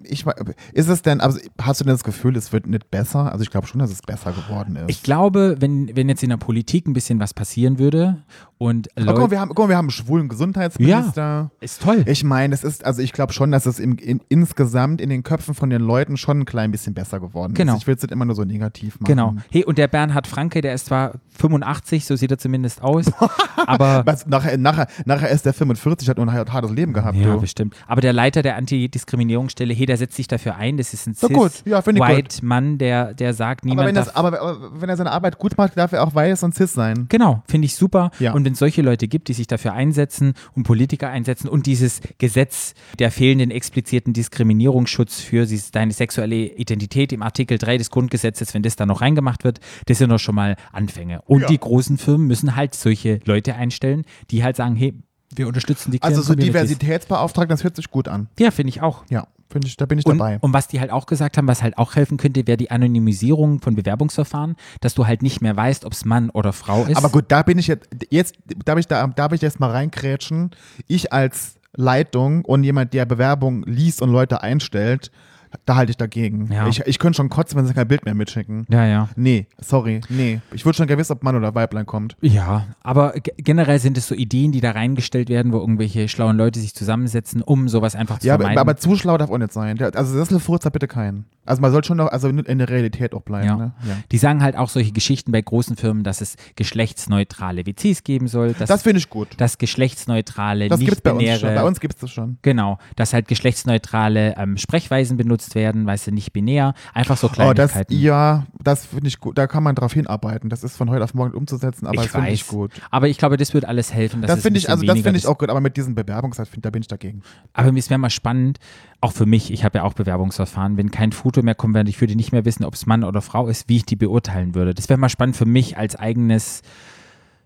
ich, ist es denn, also hast du denn das Gefühl, es wird nicht besser? Also ich glaube schon, dass es besser geworden ist. Ich glaube, wenn, wenn jetzt in der Politik ein bisschen was passieren würde und Aber guck, mal, Leute, wir haben, guck mal, wir haben einen schwulen Gesundheitsminister. ist toll. Ich meine, es ist, also ich glaube schon, dass es im, in, insgesamt in den Köpfen von den Leuten schon ein klein bisschen besser geworden Genau. ist. Ich will es nicht immer nur so negativ machen. Genau. Hey, und der Bernhard Franke, der ist zwar 85, so sieht er zumindest aus, <laughs> aber Was, nachher, nachher, nachher ist der 45, hat nur ein hartes Leben gehabt. ja, du. bestimmt. Aber der Leiter der Antidiskriminierungsstelle, hey, der setzt sich dafür ein. Das ist ein So cis. Ja, white Mann, der, der sagt, aber, niemand wenn das, aber, aber wenn er seine Arbeit gut macht, darf er auch weiß und cis sein. Genau, finde ich super. Ja. Und wenn es solche Leute gibt, die sich dafür einsetzen und Politiker einsetzen und dieses Gesetz der fehlenden expliziten Diskriminierungsschutz für deine sexuelle Identität im Artikel 3 des Grundgesetzes, wenn das da noch reingemacht wird, das sind doch schon mal Anfänge. Und Ja. die großen Firmen müssen halt solche Leute einstellen, die halt sagen, hey, wir unterstützen die Also so. Diversitätsbeauftragten, das hört sich gut an. Ja, finde ich auch. Ja, finde ich, da bin ich Und, dabei. und was die halt auch gesagt haben, was halt auch helfen könnte, wäre die Anonymisierung von Bewerbungsverfahren, dass du halt nicht mehr weißt, ob es Mann oder Frau ist. Aber gut, da bin ich jetzt, jetzt darf ich da, darf ich jetzt mal reinkrätschen. Ich als Leitung und jemand, der Bewerbung liest und Leute einstellt, da halte ich dagegen. Ja. Ich, ich könnte schon kotzen, wenn sie kein Bild mehr mitschicken. Ja, ja. Nee, sorry, nee. Ich würde schon gerne wissen, ob Mann oder Weiblein kommt. Ja, aber ge- generell sind es so Ideen, die da reingestellt werden, wo irgendwelche schlauen Leute sich zusammensetzen, um sowas einfach zu Ja, aber, vermeiden. aber zu schlau darf auch nicht sein. Also Sesselfurz hat bitte keinen. Also man soll schon noch, also in der Realität auch bleiben. ja. Ne? ja. Die sagen halt auch solche Geschichten bei großen Firmen, dass es geschlechtsneutrale WCs geben soll, dass, Das finde ich gut. dass geschlechtsneutrale, Das gibt es bei uns schon. Bei uns gibt es das schon. genau, dass halt geschlechtsneutrale ähm, Sprechweisen benutzt werden, weißt du, nicht binär, einfach so Oh, das, Kleinigkeiten. ja, das finde ich gut. Da kann man drauf hinarbeiten. Das ist von heute auf morgen umzusetzen, aber ich das finde ich gut. aber ich glaube, das wird alles helfen. dass Das es finde ich, also das finde ich auch gut, aber mit diesem Bewerbungsseite, find- da bin ich dagegen. Aber es wäre mal spannend, auch für mich, ich habe ja auch Bewerbungsverfahren, wenn kein Foto mehr kommt, während ich würde nicht mehr wissen, ob es Mann oder Frau ist, wie ich die beurteilen würde. Das wäre mal spannend für mich als eigenes,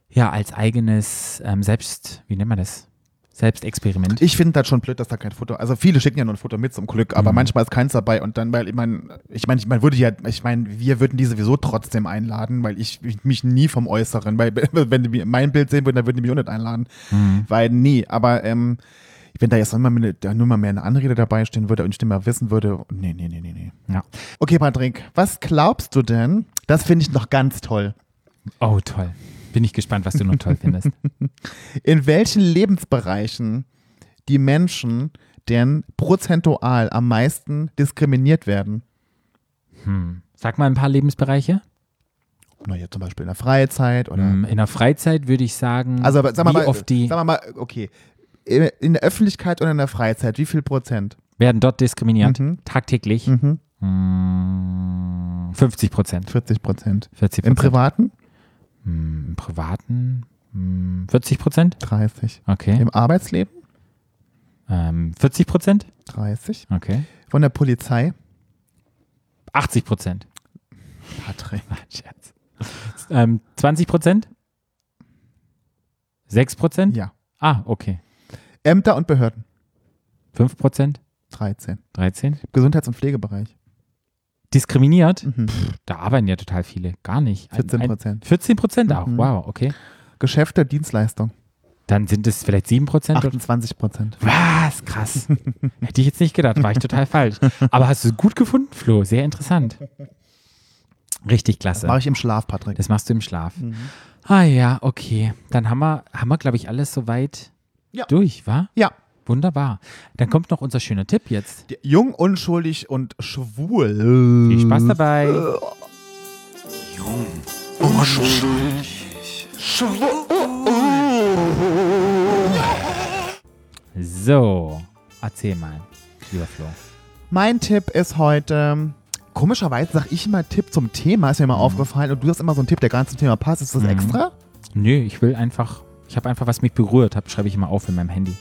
ja, als eigenes ähm, Selbst, wie nennt man das? Selbstexperiment. Ich finde das schon blöd, dass da kein Foto, also viele schicken ja nur ein Foto mit zum Glück, aber Mhm. manchmal ist keins dabei und dann, weil ich meine, ich meine, ich mein, würde ja, ich meine, wir würden die sowieso trotzdem einladen, weil ich, ich mich nie vom Äußeren, weil <laughs> wenn die mein Bild sehen würden, dann würden die mich auch nicht einladen, Mhm. weil nie, aber ähm, wenn da jetzt immer mehr, da nur mal mehr eine Anrede dabei stehen würde und ich nicht mehr wissen würde, nee, nee, nee, nee, nee. Ja. Okay, Patrick, was glaubst du denn? Das finde ich noch ganz toll. Oh, toll. Bin ich gespannt, was du noch toll findest. <laughs> In welchen Lebensbereichen die Menschen denn prozentual am meisten diskriminiert werden? Hm. Sag mal ein paar Lebensbereiche. Na ja, zum Beispiel in der Freizeit oder. Hm, In der Freizeit würde ich sagen, Also, aber sag mal, wie mal, oft die sag mal, mal, okay. In der Öffentlichkeit oder in der Freizeit, wie viel Prozent? werden dort diskriminiert, Mhm. tagtäglich. Mhm. Hm, 50 Prozent. 40 Prozent. 40 Im Prozent. Privaten? Hm, Im Privaten hm, 40 Prozent. 30. Okay. Im Arbeitsleben? Ähm, 40 Prozent. 30. Okay. Von der Polizei? 80 Prozent. Patrick. <laughs> Scherz. Ähm, 20 Prozent? 6 Prozent? Ja. Ah, okay. Ämter und Behörden? 5 Prozent? 13. 13? Gesundheits- und Pflegebereich? Diskriminiert? Mhm. Da arbeiten ja total viele. Gar nicht. Ein- 14 ein- Prozent. 14 Prozent auch. Mhm. Wow, okay. Geschäfte, Dienstleistung? Dann sind es vielleicht 7 Prozent. 28 Prozent. Was? Krass. <laughs> Hätte ich jetzt nicht gedacht. War ich total falsch. Aber hast du es gut gefunden, Flo? Sehr interessant. Richtig klasse. Mache ich im Schlaf, Patrick. Das machst du im Schlaf. Mhm. Ah ja, okay. Dann haben wir, haben wir glaube ich, alles soweit Ja. durch, wa? Ja. Wunderbar. Dann kommt noch unser schöner Tipp jetzt. Jung, unschuldig und schwul. Viel Spaß dabei. So, erzähl mal, lieber Flo. Mein Tipp ist heute, komischerweise sage ich immer Tipp zum Thema, ist mir mal aufgefallen. Und du hast immer so einen Tipp, der gar nicht zum Thema passt. Ist das Mhm. extra? Nö, ich will einfach, ich habe einfach, was mich berührt hat, schreibe ich immer auf in meinem Handy.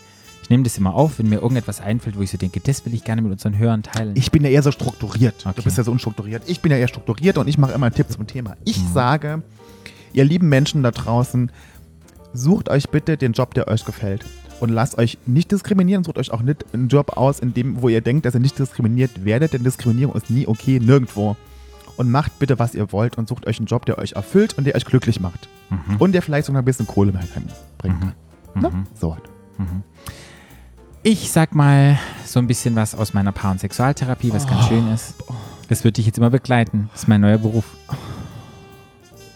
Ich nehme das immer auf, wenn mir irgendetwas einfällt, wo ich so denke, das will ich gerne mit unseren Hörern teilen. Ich bin ja eher so strukturiert. Okay. Du bist ja so unstrukturiert. Ich bin ja eher strukturiert und ich mache immer einen Tipp zum Thema. Ich Mhm. sage, ihr lieben Menschen da draußen, sucht euch bitte den Job, der euch gefällt. Und lasst euch nicht diskriminieren, sucht euch auch nicht einen Job aus, in dem, wo ihr denkt, dass ihr nicht diskriminiert werdet, denn Diskriminierung ist nie okay, nirgendwo. Und macht bitte, was ihr wollt und sucht euch einen Job, der euch erfüllt und der euch glücklich macht. Mhm. Und der vielleicht sogar ein bisschen Kohle bringt. Mhm. Ne? Mhm. So was. Ich sag mal so ein bisschen was aus meiner Paar- und Sexualtherapie, was ganz schön ist. Das wird dich jetzt immer begleiten. Das ist mein neuer Beruf.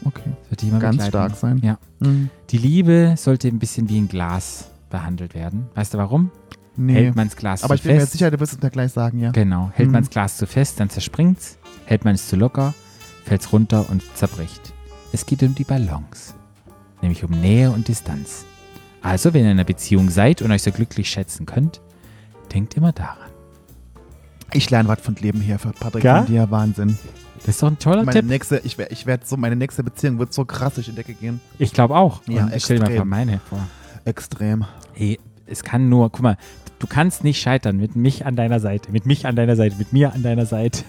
Okay. Das wird dich immer Ganz begleiten. stark sein. Ja. Mhm. Die Liebe sollte ein bisschen wie ein Glas behandelt werden. Weißt du warum? Nee. Hält man das Glas Aber zu ich bin mir fest. sicher, du wirst es mir gleich sagen, ja. Genau. Hält Mhm. man das Glas zu fest, dann zerspringt's. Hält man es zu locker, fällt's runter und zerbricht. Es geht um die Balance. Nämlich um Nähe und Distanz. Also, wenn ihr in einer Beziehung seid und euch so glücklich schätzen könnt, denkt immer daran. Ich lerne was von Leben hier für Patrick Ja? von dir. Wahnsinn. Das ist doch ein toller Meine Tipp. nächste, ich werde werd so, meine nächste Beziehung wird so krass durch die Decke gehen. Ich glaube auch. Ja, und stell dir mal extrem. meine vor. Extrem. Hey, es kann nur, guck mal, du kannst nicht scheitern mit mich an deiner Seite, mit mich an deiner Seite, mit mir an deiner Seite.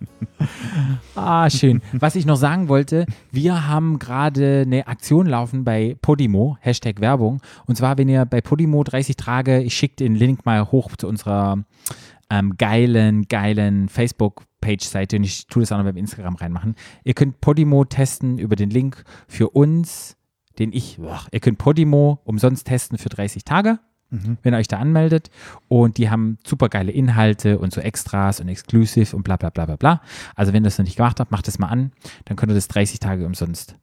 <laughs> ah, schön. Was ich noch sagen wollte, wir haben gerade eine Aktion laufen bei Podimo, Hashtag Werbung. Und zwar, wenn ihr bei Podimo 30 Tage, ich schicke den Link mal hoch zu unserer ähm, geilen, geilen Facebook-Page-Seite und ich tue das auch noch bei Instagram reinmachen. Ihr könnt Podimo testen über den Link für uns, den ich, boah, ihr könnt Podimo umsonst testen für 30 Tage, wenn ihr euch da anmeldet. Und die haben super geile Inhalte und so Extras und Exclusive und bla bla bla bla bla. Also wenn ihr das noch nicht gemacht habt, macht das mal an. Dann könnt ihr das 30 Tage umsonst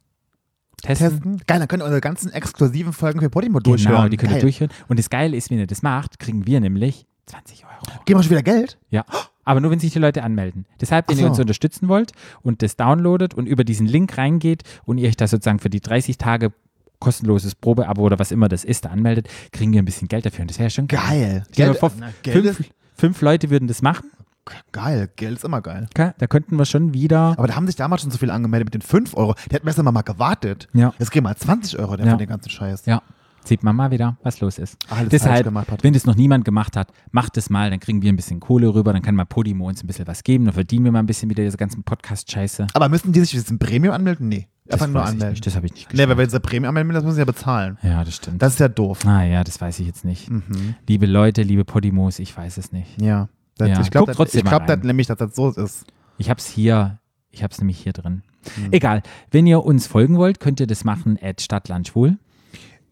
testen. Testen. Geil, dann könnt ihr unsere ganzen exklusiven Folgen für Podimo durchhören. Genau, die könnt ihr Geil. durchhören. Und das Geile ist, wenn ihr das macht, kriegen wir nämlich 20 Euro. Geben wir schon wieder Geld? Ja, aber nur wenn sich die Leute anmelden. Deshalb, wenn Ach ihr so. uns unterstützen wollt und das downloadet und über diesen Link reingeht und ihr euch da sozusagen für die 30 Tage kostenloses Probeabo oder was immer das ist, da anmeldet, kriegen wir ein bisschen Geld dafür. Und das wäre schon Geil. Dir Geld, vor, na, Geld fünf, fünf Leute würden das machen. geil. Geld ist immer geil. Okay, da könnten wir schon wieder. Aber da haben sich damals schon so viele angemeldet mit den 5 Euro. Die hätten besser mal gewartet. Ja. Jetzt gehen mal 20 Euro der Ja. von den ganzen Scheiß. Ja, sieht man mal wieder, was los ist. Alles Deshalb, gemacht, wenn das noch niemand gemacht hat, macht es mal, dann kriegen wir ein bisschen Kohle rüber, dann kann mal Podimo uns ein bisschen was geben, dann verdienen wir mal ein bisschen wieder diese ganzen Podcast-Scheiße. Aber müssen die sich für diesen Premium anmelden? Nee. Einfach nur anmelden. nicht, das habe ich nicht Nee, weil wenn sie Premium anmelden, das müssen sie ja bezahlen. Ja, das stimmt. Das ist ja doof. ah ja, das weiß ich jetzt nicht. Mhm. Liebe Leute, liebe Podimos, ich weiß es nicht. Ja. Das, Ja, Ich glaube ich glaub, das nämlich, dass das so ist. Ich habe es hier, ich habe es nämlich hier drin. Egal, wenn ihr uns folgen wollt, könnt ihr das machen at Stadtlandschwul.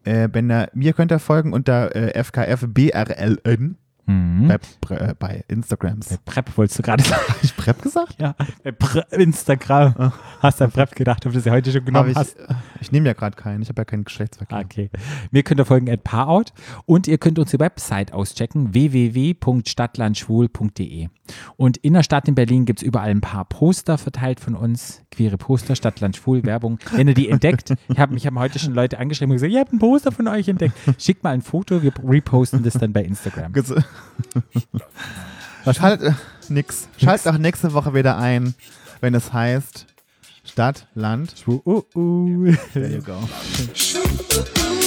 Äh, wenn ihr, mir könnt ihr folgen unter äh, FKFBRLN Mhm. bei, äh, bei Instagrams. Bei Prep wolltest du gerade <laughs> sagen. Hab ich Prep gesagt? Ja, bei Pre Instagram. Hast du an Prep gedacht, ob du sie heute schon Hab genommen ich hast? ich nehme ja gerade keinen. Ich habe ja keinen Geschlechtsverkehr. Okay. Mir könnt ihr folgen at Parout und ihr könnt unsere Website auschecken, www.stadtlandschwul.de. Und in der Stadt in Berlin gibt es überall ein paar Poster verteilt von uns, queere Poster, Stadtland Schwul, Werbung. Wenn ihr die entdeckt, ich habe mich haben heute schon Leute angeschrieben und gesagt, ihr habt ein Poster von euch entdeckt. Schickt mal ein Foto, wir reposten das dann bei Instagram. <laughs> Schalt, äh, nix. <laughs> Schalt auch nächste Woche wieder ein, wenn es heißt Stadt, Land. Uh, uh. There you go. Shoot.